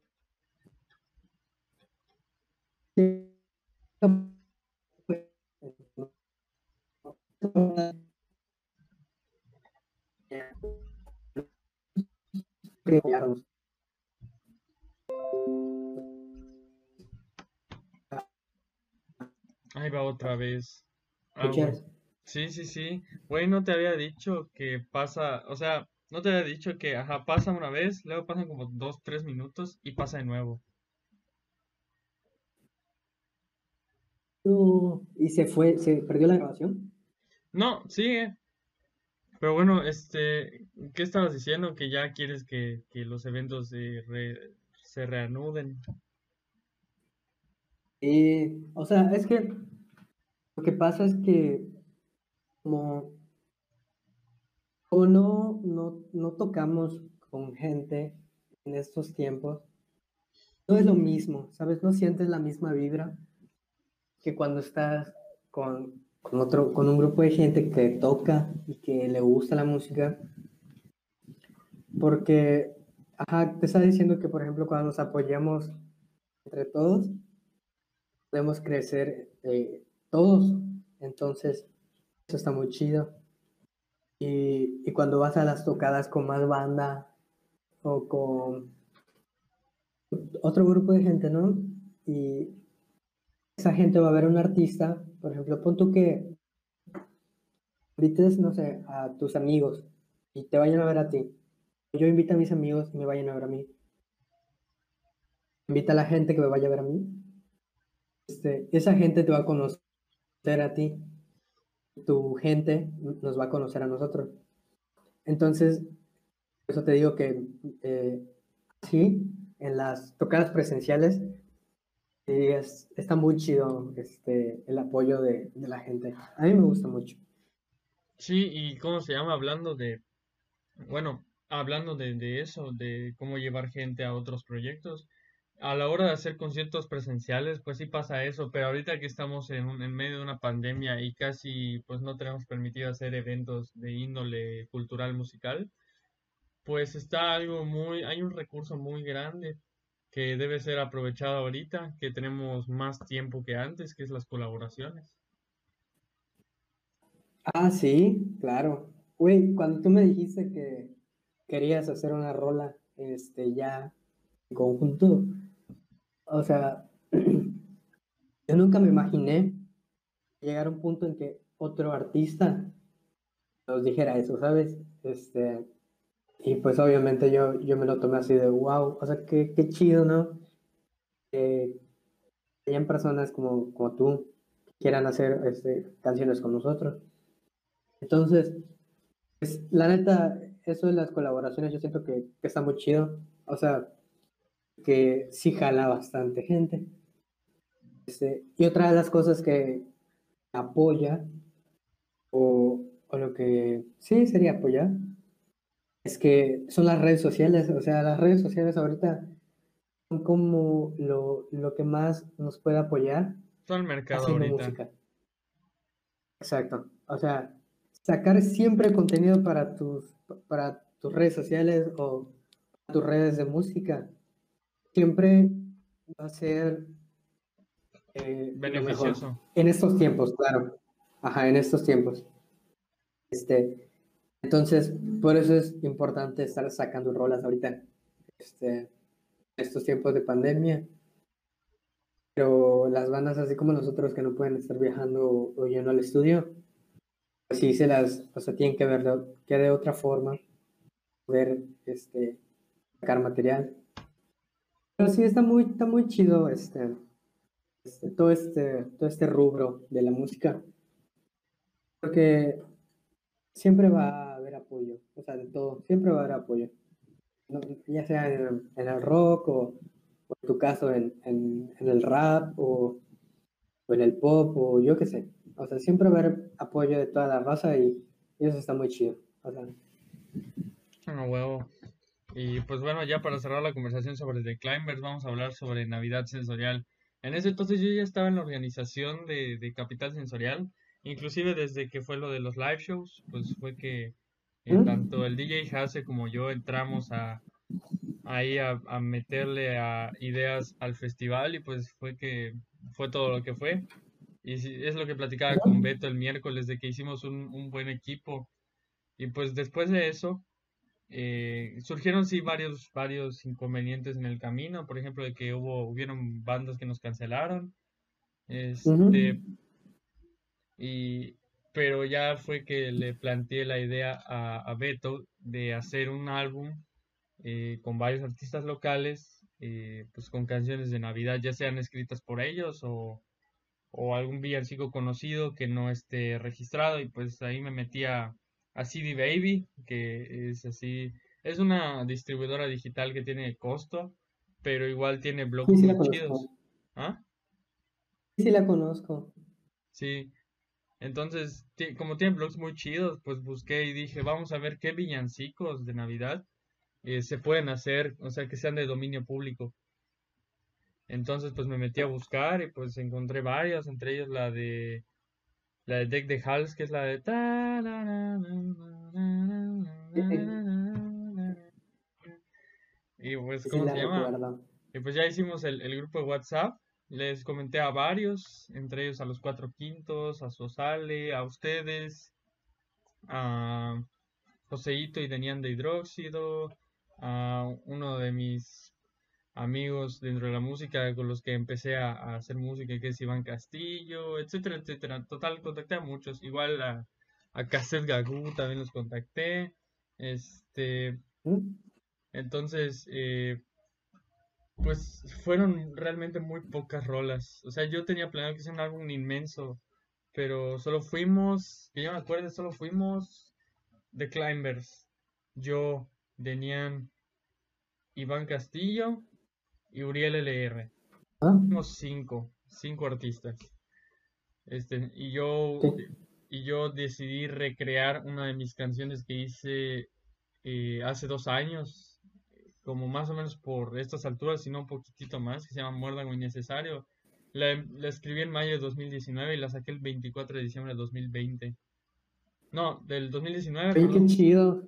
Ahí va otra vez. Ah. Sí, sí, sí. Güey, no te había dicho que pasa, o sea, no te había dicho que, ajá, pasa una vez, luego pasan como dos, tres minutos y pasa de nuevo. No, y se fue, se perdió la grabación. No, sigue. Pero bueno, este, ¿qué estabas diciendo? Que ya quieres que, que los eventos se, re- se reanuden. Y, o sea, es que lo que pasa es que como, como no, no, no tocamos con gente en estos tiempos, no es lo mismo, ¿sabes? No sientes la misma vibra que cuando estás con, con otro, con un grupo de gente que toca y que le gusta la música. Porque, ajá, te estaba diciendo que, por ejemplo, cuando nos apoyamos entre todos, podemos crecer eh, todos. Entonces, eso está muy chido. Y, y cuando vas a las tocadas con más banda o con otro grupo de gente, ¿no? Y esa gente va a ver a un artista, por ejemplo, pon tú que invites, no sé, a tus amigos y te vayan a ver a ti. Yo invito a mis amigos y me vayan a ver a mí. Invita a la gente que me vaya a ver a mí. Este, esa gente te va a conocer a ti. Tu gente nos va a conocer a nosotros. Entonces, eso te digo que eh, sí, en las tocadas presenciales es, está muy chido este, el apoyo de, de la gente. A mí me gusta mucho. Sí, y cómo se llama, hablando de, bueno, hablando de, eso, de cómo llevar gente a otros proyectos, a la hora de hacer conciertos presenciales, pues sí pasa eso, pero ahorita que estamos en, en medio de una pandemia y casi pues no tenemos permitido hacer eventos de índole cultural musical, pues está algo muy, hay un recurso muy grande que debe ser aprovechado ahorita, que tenemos más tiempo que antes, que es las colaboraciones. Ah, sí, claro. Güey, cuando tú me dijiste que querías hacer una rola, este, ya en conjunto, o sea, yo nunca me imaginé llegar a un punto en que otro artista nos dijera eso, ¿sabes? Este, y pues obviamente yo, yo me lo tomé así de wow, o sea, qué, qué chido, ¿no? Que hayan personas como, como tú que quieran hacer este, canciones con nosotros. Entonces, pues, la neta, eso de las colaboraciones yo siento que, que está muy chido. O sea, que sí jala bastante gente. Este, y otra de las cosas que apoya, o, o lo que sí sería apoyar, es que son las redes sociales. O sea, las redes sociales ahorita son como lo, lo que más nos puede apoyar Todo el mercado ahorita. música. Exacto. O sea, sacar siempre contenido para tus, para tus redes sociales o tus redes de música siempre va a ser eh, lo mejor. Beneficioso. En estos tiempos, claro. Ajá, en estos tiempos. Este, entonces, por eso es importante estar sacando rolas ahorita. Este, estos tiempos de pandemia. Pero las bandas así como nosotros que no pueden estar viajando o, o yendo al estudio, sí se las, o sea, tienen que ver que de otra forma, poder, este, sacar material. Pero sí está muy, está muy chido, este, este, todo este, todo este rubro de la música, porque siempre va a haber apoyo, o sea, de todo, siempre va a haber apoyo, No, ya sea en, el rock o, o en tu caso en, en, en el rap o, o en el pop o yo qué sé, o sea, siempre va a haber apoyo de toda la raza y, y eso está muy chido, o sea, Ah, huevo. Y pues bueno, ya para cerrar la conversación sobre The Climbers, vamos a hablar sobre Navidad Sensorial. En ese entonces yo ya estaba en la organización de, de Capital Sensorial, inclusive desde que fue lo de los live shows, pues fue que eh, ¿Mm? tanto el DJ Hase como yo entramos a ahí a, a meterle a ideas al festival y pues fue que fue todo lo que fue. Y sí, es lo que platicaba con Beto el miércoles de que hicimos un, un buen equipo. Y pues después de eso, eh, surgieron sí varios, varios inconvenientes en el camino, por ejemplo, de que hubo, hubieron bandas que nos cancelaron, este, y, pero ya fue que le planteé la idea a, a Beto de hacer un álbum eh, con varios artistas locales, eh, pues con canciones de Navidad, ya sean escritas por ellos o, o algún villancico conocido que no esté registrado, y pues ahí me metí a a CD Baby, que es así, es una distribuidora digital que tiene costo, pero igual tiene blogs sí, sí la muy chidos. ¿Ah? sí, la conozco, Sí. Entonces, como tiene blogs muy chidos, pues busqué y dije, vamos a ver qué villancicos de Navidad eh, se pueden hacer, o sea, que sean de dominio público. Entonces pues me metí a buscar y pues encontré varias, entre ellas la de la de Deck de Hals, que es la de y pues cómo se llama y pues ya hicimos el, el, grupo de WhatsApp les comenté a varios entre ellos a los cuatro quintos a Sosale a ustedes a Joseito y Denian de Hidróxido a uno de mis amigos dentro de la música con los que empecé a, a hacer música, que es Iván Castillo, etcétera, etcétera. Total, contacté a muchos. Igual a, a Cassette Gagú también los contacté. Este, ¿Mm? entonces, eh, pues fueron realmente muy pocas rolas. O sea, yo tenía planeado que sea un álbum inmenso, pero solo fuimos, que yo me acuerdo, solo fuimos The Climbers, yo, Denian, Iván Castillo y Uriel LR. ¿Ah? Cinco, cinco artistas. Este, y yo, y yo decidí recrear una de mis canciones que hice eh, hace dos años, como más o menos por estas alturas, sino un poquitito más, que se llama Muérdago Innecesario. La, la escribí en mayo de 2019 y la saqué el 24 de diciembre de 2020. No, del 2019, Oye, qué chido,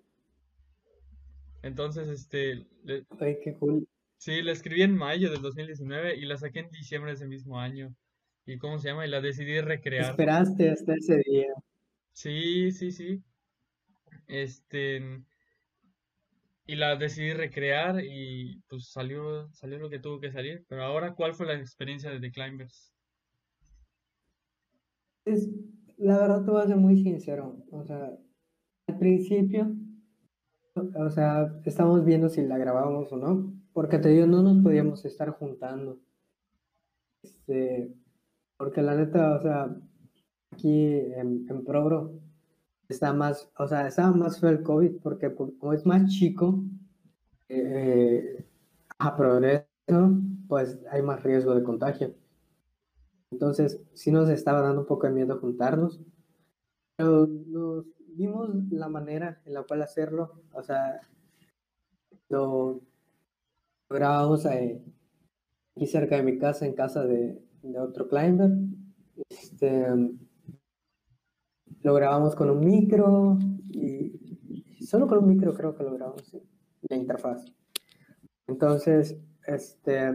Entonces, este, le- oye, qué cool. Sí, la escribí en mayo del 2019 y la saqué en diciembre de ese mismo año. ¿Y cómo se llama? Y la decidí recrear. Esperaste hasta ese día. Sí, sí, sí. Este, y la decidí recrear y pues salió, salió lo que tuvo que salir. Pero ahora, ¿cuál fue la experiencia de The Climbers? Es, la verdad te voy a ser muy sincero, o sea, al principio, o sea, estábamos viendo si la grabábamos o no, porque te digo, no nos podíamos estar juntando, este, porque la neta, o sea, aquí en, en Progro está más, o sea, estaba más feo el COVID, porque por- como es más chico, eh, a progreso, pues hay más riesgo de contagio. Entonces, sí nos estaba dando un poco de miedo juntarnos, pero nos vimos la manera en la cual hacerlo. O sea, lo grabamos eh, aquí cerca de mi casa, en casa de, de otro climber. Este, lo grabamos con un micro y solo con un micro creo que lo grabamos, sí, la interfaz. Entonces, este,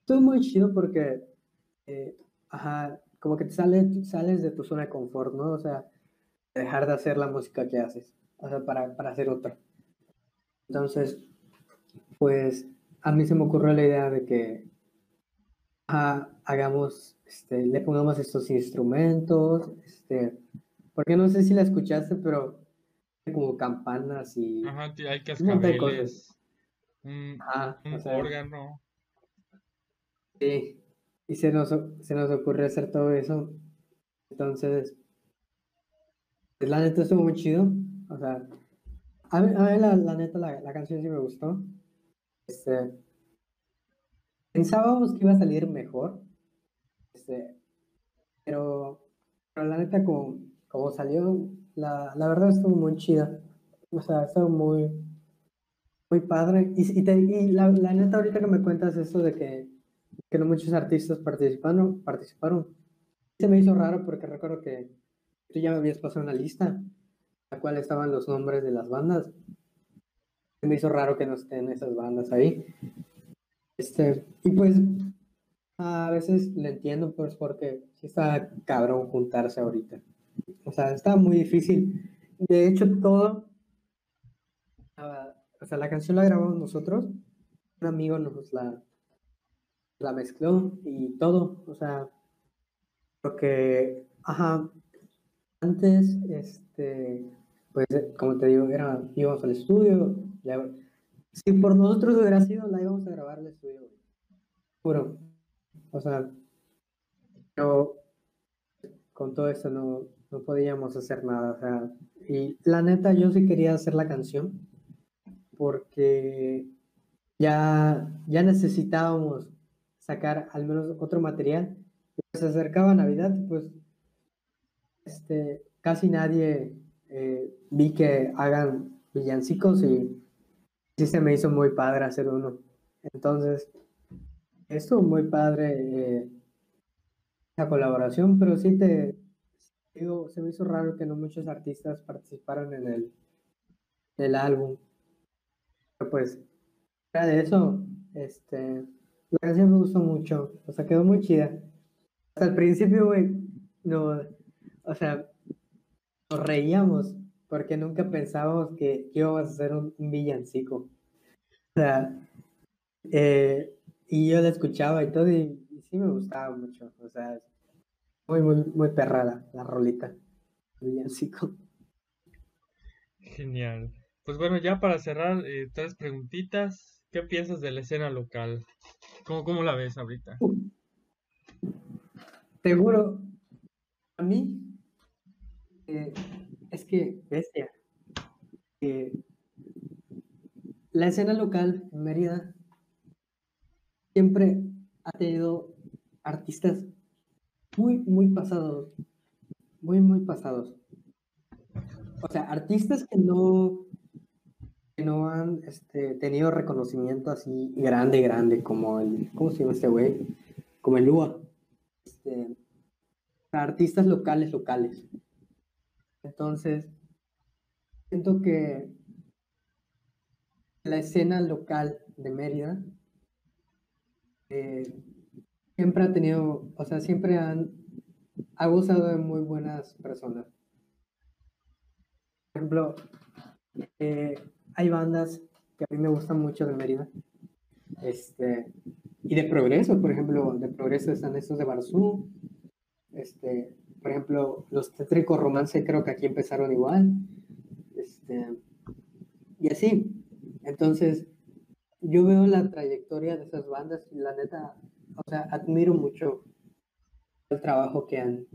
estuvo muy chido porque eh, ajá, como que te sale, sales de tu zona de confort, ¿no? O sea, dejar de hacer la música que haces, o sea, para, para hacer otra. Entonces, pues a mí se me ocurrió la idea de que hagamos, este, le pongamos estos instrumentos, este, porque no sé si la escuchaste, pero como campanas y... Ajá, hay cascabeles, un, Ajá, un o sea, órgano. Sí, y se nos, se nos ocurrió hacer todo eso. Entonces, pues, la neta estuvo muy chido. O sea, a mí, a mí la, la neta la, la canción sí me gustó. Este, pensábamos que iba a salir mejor. Este, pero, la neta como, salió, la, la verdad estuvo muy chida. O sea, estuvo muy, muy padre. Y, la neta ahorita que me cuentas esto de que que no muchos artistas participaron, participaron. Se me hizo raro porque recuerdo que tú ya me habías pasado una lista, en la cual estaban los nombres de las bandas. Se me hizo raro que no estén esas bandas ahí. Este, y pues a veces lo entiendo, pues porque sí está cabrón juntarse ahorita. O sea, está muy difícil. De hecho, todo, ah, o sea, la canción la grabamos nosotros, un amigo nos la, la mezcló y todo, o sea, porque, ajá, antes, este, pues, como te digo, era, íbamos al estudio, si por nosotros hubiera sido, la íbamos a grabar al estudio, puro, o sea, pero con todo esto no, no podíamos hacer nada, o sea, y la neta, yo sí quería hacer la canción, porque ya, ya necesitábamos sacar al menos otro material. Pues se acercaba Navidad, pues este, casi nadie eh, vi que hagan villancicos y sí se me hizo muy padre hacer uno. Entonces, estuvo muy padre eh, la colaboración, pero sí te digo, se me hizo raro que no muchos artistas participaran en el, el álbum. Pero pues, fuera de eso, este, la canción me gustó mucho, o sea, quedó muy chida. Hasta el principio, güey, no, o sea, nos reíamos porque nunca pensábamos que íbamos a hacer un, un villancico. O sea, eh, y yo la escuchaba y todo, y, y sí me gustaba mucho, o sea, muy, muy, muy perrada la rolita, villancico. Genial. Pues bueno, ya para cerrar, eh, tres preguntitas. ¿Qué piensas de la escena local? ¿Cómo, cómo la ves ahorita? Seguro, a mí, eh, es que, bestia, que la escena local en Mérida siempre ha tenido artistas muy, muy pasados, muy, muy pasados. O sea, artistas que no, que no han este, tenido reconocimiento así grande, grande, como el, ¿cómo se llama este güey? Como el Lua. Este, artistas locales, locales. Entonces, siento que la escena local de Mérida eh, siempre ha tenido, o sea, siempre han, ha gozado de muy buenas personas. Por ejemplo, eh, hay bandas que a mí me gustan mucho de Mérida. Este, y de progreso, por ejemplo, de progreso están estos de Barzú. Este, por ejemplo, los Tétricos Romance creo que aquí empezaron igual. Este, y así. Entonces, yo veo la trayectoria de esas bandas y la neta, o sea, admiro mucho el trabajo que han,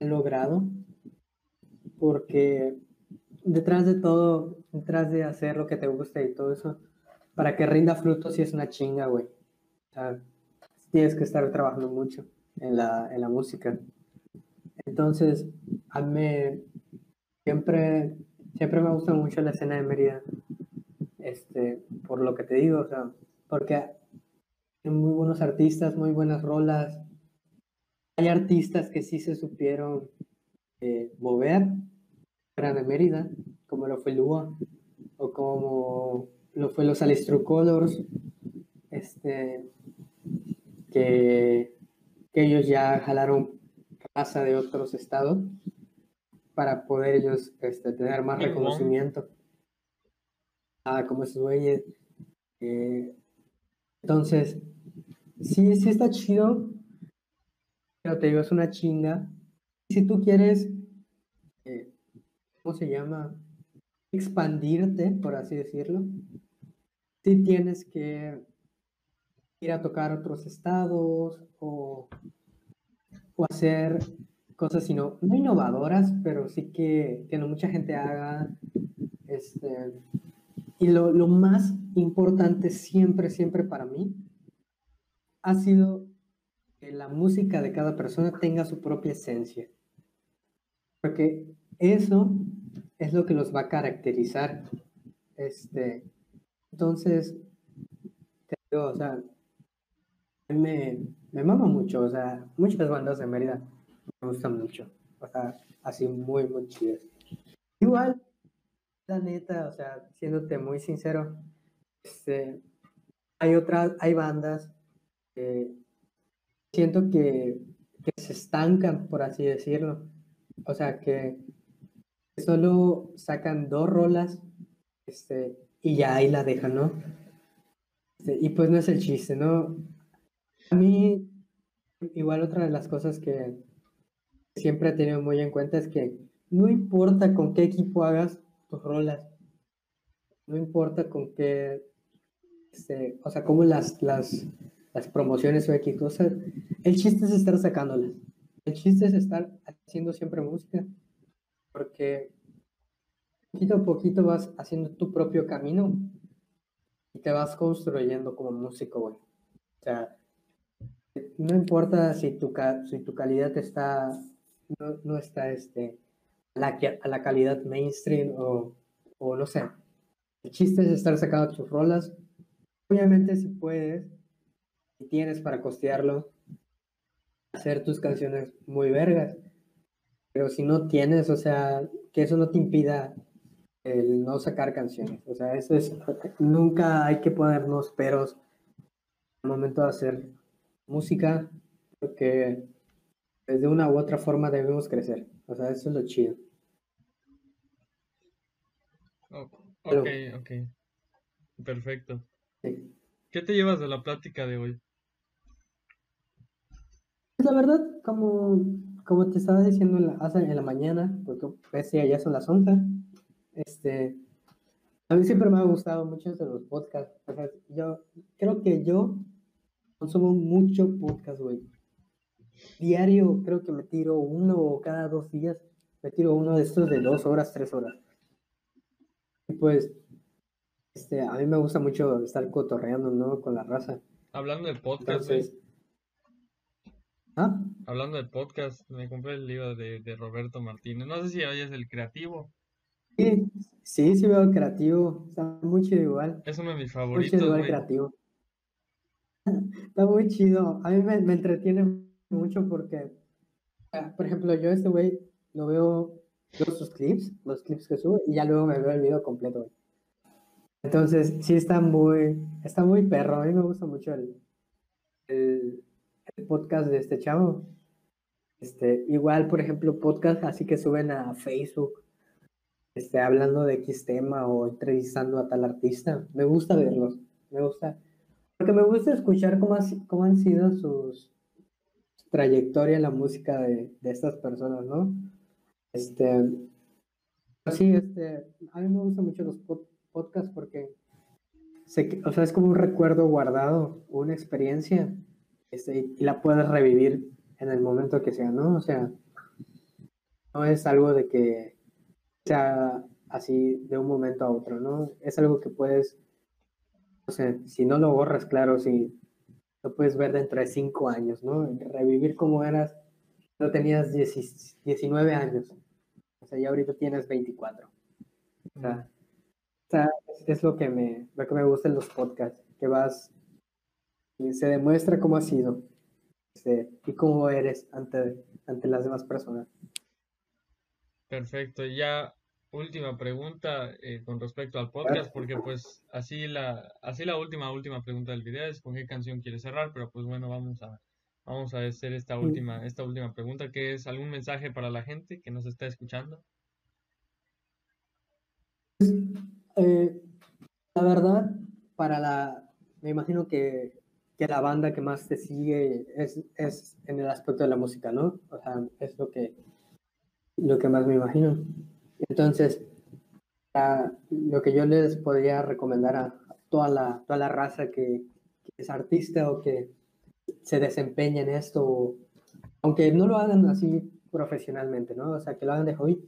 logrado. Porque detrás de todo, detrás de hacer lo que te gusta y todo eso, para que rinda frutos sí es una chinga, güey. O sea, tienes que estar trabajando mucho en la, en la música. Entonces, a mí siempre, siempre me gusta mucho la escena de Mérida. Este, por lo que te digo, o sea, porque hay muy buenos artistas, muy buenas rolas. Hay artistas que sí se supieron eh, mover fuera de Mérida, como lo fue Lua, o como lo fue los Alistro Colors, este, que, que ellos ya jalaron raza de otros estados para poder ellos este, tener más reconocimiento. Ah, como esos güeyes. Eh, entonces, sí, sí está chido, pero te digo, es una chinga. Si tú quieres eh, ¿cómo se llama? Expandirte, por así decirlo. Sí tienes que ir a tocar otros estados o, o hacer cosas sino, no innovadoras, pero sí que, que no mucha gente haga. Este, y lo, lo más importante siempre, siempre para mí ha sido que la música de cada persona tenga su propia esencia. Porque eso es lo que los va a caracterizar. Este, entonces, te digo, o sea, me, me mama mucho, o sea, muchas bandas de Mérida me gustan mucho, o sea, así muy, muy chidas. Igual, la neta, o sea, siéndote muy sincero, este, hay otras, hay bandas que siento que, que se estancan, por así decirlo. O sea, que solo sacan dos rolas este, y ya ahí la dejan, ¿no? Este, y pues no es el chiste, ¿no? A mí, igual otra de las cosas que siempre he tenido muy en cuenta es que no importa con qué equipo hagas tus rolas, no importa con qué, este, o sea, cómo las, las, las promociones o X cosas, el chiste es estar sacándolas. El chiste es estar haciendo siempre música, porque poquito a poquito vas haciendo tu propio camino y te vas construyendo como músico, güey. O sea, no importa si tu, si tu calidad está, no, no está este, a, la, la calidad mainstream o, o no sé. El chiste es estar sacando tus rolas. Obviamente si puedes, si tienes para costearlo, hacer tus canciones muy vergas. Pero si no tienes, o sea, que eso no te impida el no sacar canciones. O sea, eso es, nunca hay que ponernos peros momento de hacer música, porque de una u otra forma debemos crecer. O sea, eso es lo chido. O- Pero- Ok, ok. Perfecto. Sí. ¿Qué te llevas de la plática de hoy? Pues, La verdad, como, como te estaba diciendo en la, en la mañana, porque ya son las 11, este, a mí siempre me ha gustado mucho de los podcasts. O sea, yo creo que yo consumo mucho podcast, güey. Diario creo que me tiro uno o cada dos días, me tiro uno de estos de dos horas, tres horas. Y pues, este, a mí me gusta mucho estar cotorreando, ¿no? Con la raza. Hablando de podcast, güey. ¿ah? Hablando de podcast, me compré el libro de, de Roberto Martínez. No sé si oyes el creativo. Sí, sí, sí veo el creativo. Está muy chido igual. Es uno de mis Muy chido favoritos, igual creativo. Está muy chido. A mí me, me entretiene mucho porque, ah, por ejemplo, yo este güey lo veo, veo sus clips, los clips que sube, y ya luego me veo el video completo. Entonces, sí está muy, está muy perro. A mí me gusta mucho el, el, el podcast de este chavo. Este, igual, por ejemplo, podcast así que suben a Facebook, este, hablando de X tema o entrevistando a tal artista. Me gusta verlos, me gusta, porque me gusta escuchar cómo, han sido sus su trayectoria en la música de, estas personas, ¿no? Este, sí, este, a mí me gustan mucho los pod- podcasts porque o sea, es como un recuerdo guardado, una experiencia, este, y la puedes revivir en el momento que sea, ¿no? O sea, no es algo de que sea así de un momento a otro, ¿no? Es algo que puedes, no sé, si no lo borras, claro, si lo puedes ver dentro de cinco años, ¿no? Revivir como eras, no tenías 10 19 años, o sea, ya ahorita tienes 24. O sea, o sea, es, lo que me, lo que me gusta en los podcasts, que vas y se demuestra cómo has sido este, y cómo eres ante, ante las demás personas. Perfecto. Ya última pregunta eh, con respecto al podcast, porque pues así la, así la última, última pregunta del video es con qué canción quieres cerrar, pero pues bueno, vamos a, vamos a hacer esta última, esta última pregunta, que es algún mensaje para la gente que nos está escuchando. Eh, la verdad, para la, me imagino que, que la banda que más te sigue es, es en el aspecto de la música, ¿no? O sea, es lo que, lo que más me imagino. Entonces, lo que yo les podría recomendar a toda la, toda la raza que, es artista o que se desempeña en esto, aunque no lo hagan así profesionalmente, ¿no? O sea, que lo hagan de hobby,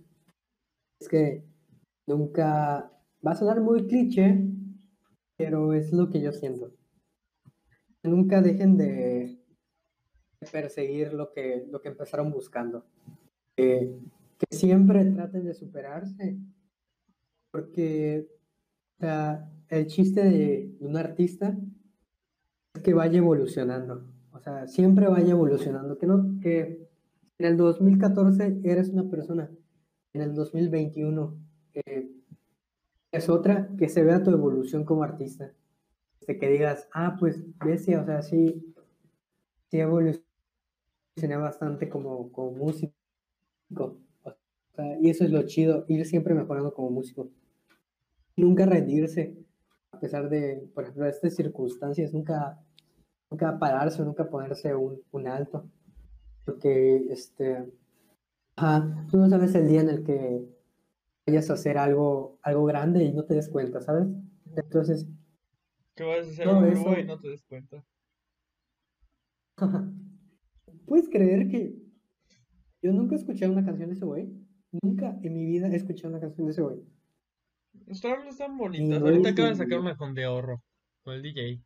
es que nunca va a sonar muy cliché, pero es lo que yo siento. Nunca dejen de perseguir lo que, lo que empezaron buscando. Que, que siempre traten de superarse, porque o sea, el chiste de un artista es que vaya evolucionando. O sea, siempre vaya evolucionando. Que no, que en el 2014 eres una persona, en el 2021 eh, es otra, que se vea tu evolución como artista. De que digas, ah, pues, bestia, o sea, sí, sí evolucioné bastante como, como músico. Y eso es lo chido, ir siempre mejorando como músico. Nunca rendirse, a pesar de, por ejemplo, estas circunstancias, nunca, nunca pararse, nunca ponerse un, un alto. Porque, este, ajá, tú no sabes el día en el que vayas a hacer algo, algo grande y no te des cuenta, ¿sabes? Entonces, Que vas a hacer algo eso- y no te des cuenta. ¿puedes creer que yo nunca he escuchado una canción de ese güey? Nunca en mi vida he escuchado una canción de ese güey. Están, están bonitas. no Ahorita acaba de sacar una con de ahorro, con el DJ.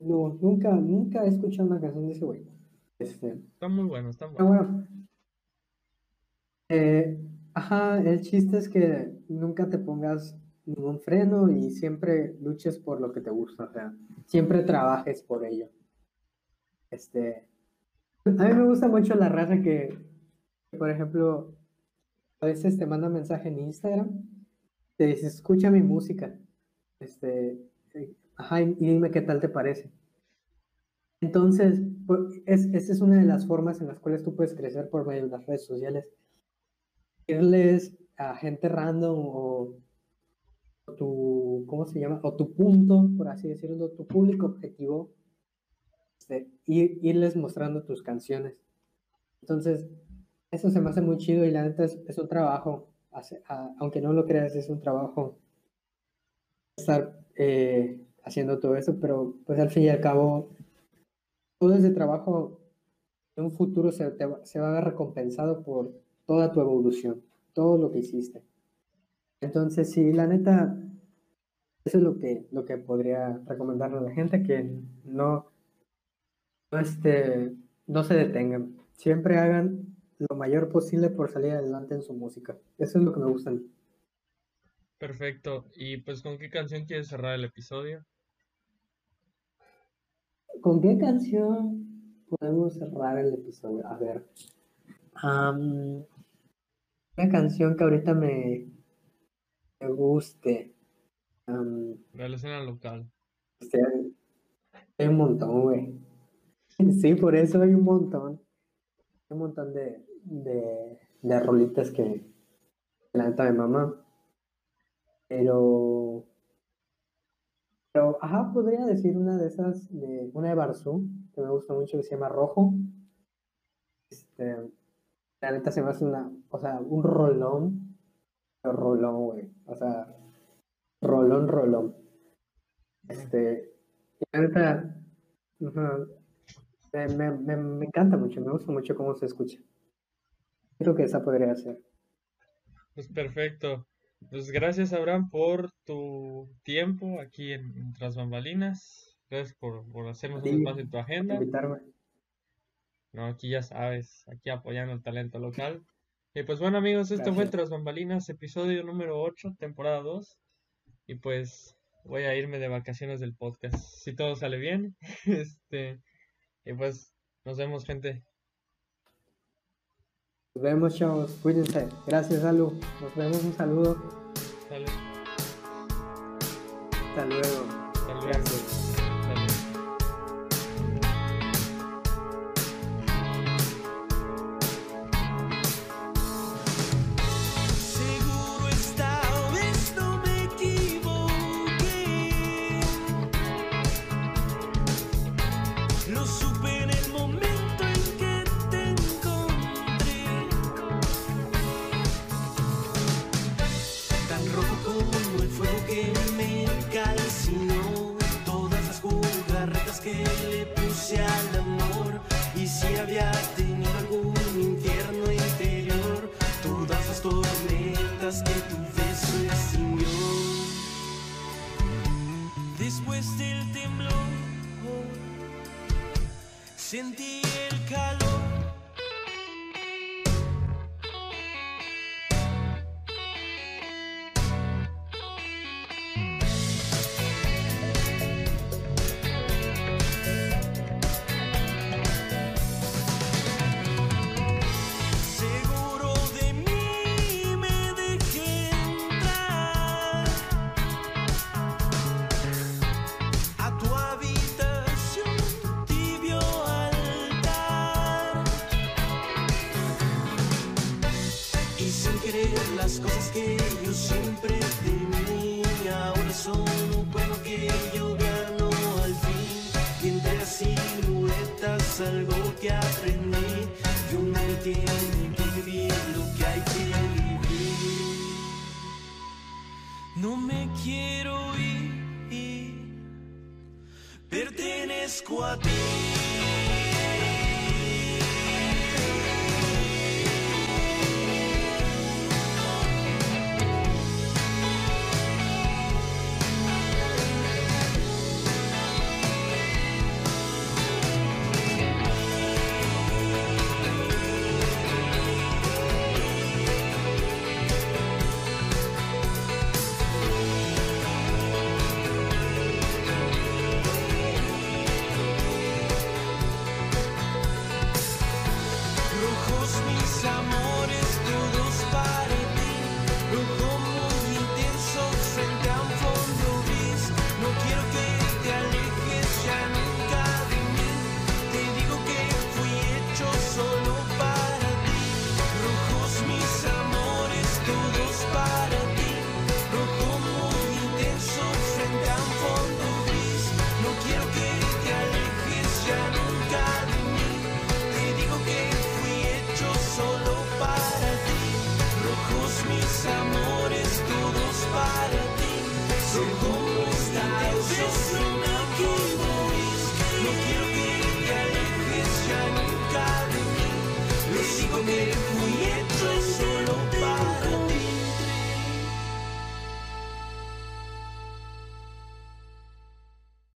No, nunca, nunca he escuchado una canción de ese güey. Este, Están muy buenos, están pero buenos. bueno. Eh, ajá, el chiste es que nunca te pongas ningún freno y siempre luches por lo que te gusta, o sea, siempre trabajes por ello. Este, a mí me gusta mucho la raza que, por ejemplo, a veces te manda mensaje en Instagram, te dice, escucha mi música, este, eh, ajá, y dime qué tal te parece. Entonces, pues, es, esa es una de las formas en las cuales tú puedes crecer por medio de las redes sociales. Irles a gente random o tu, ¿cómo se llama? O tu punto, por así decirlo, tu público objetivo, este, ir- irles mostrando tus canciones. Entonces, eso se me hace muy chido y la neta es, es un trabajo, hace- a- aunque no lo creas, es un trabajo estar eh, haciendo todo eso, pero pues al fin y al cabo, todo ese trabajo en un futuro se, te se va a ver recompensado por toda tu evolución, todo lo que hiciste. Entonces, sí, la neta, eso es lo que, lo que podría recomendarle a la gente, que no, no, este, no se detengan. Siempre hagan lo mayor posible por salir adelante en su música. Eso es lo que me gusta a mí. Perfecto. Y pues, ¿con qué canción quieres cerrar el episodio? ¿Con qué canción podemos cerrar el episodio? A ver. am, una canción que ahorita me, me guste. Am, De la escena local. este, hay un montón, güey. Sí, por eso hay un montón. Hay un montón de, de, de rolitas que la neta de mamá. Pero. Pero, ajá, podría decir una de esas, de, una de Barzú, que me gusta mucho, que se llama Rojo. Este, la neta se me hace una, o sea, un rolón, rolón, güey. O sea, rolón, rolón. Este, la neta, me, me, me, me encanta mucho, me gusta mucho cómo se escucha. Creo que esa podría ser. Pues perfecto. Pues gracias, Abraham, por tu tiempo aquí en, en Tras Bambalinas. Gracias por, por hacernos un espacio en tu agenda. Invitarme. No, aquí ya sabes, aquí apoyando el talento local. Y pues bueno, amigos, esto fue. Tras Bambalinas, episodio número 8, temporada 2. Y pues voy a irme de vacaciones del podcast. Si todo sale bien. Este, y pues nos vemos, gente. Nos vemos, chavos. Cuídense. Gracias, Alu. Nos vemos. Un saludo. Hasta luego. hasta luego. Gracias. Si no todas las jugarretas que le puse al amor y si había tenido algún infierno interior, todas las tormentas que tu beso extinguió. Después del temblor, sentí.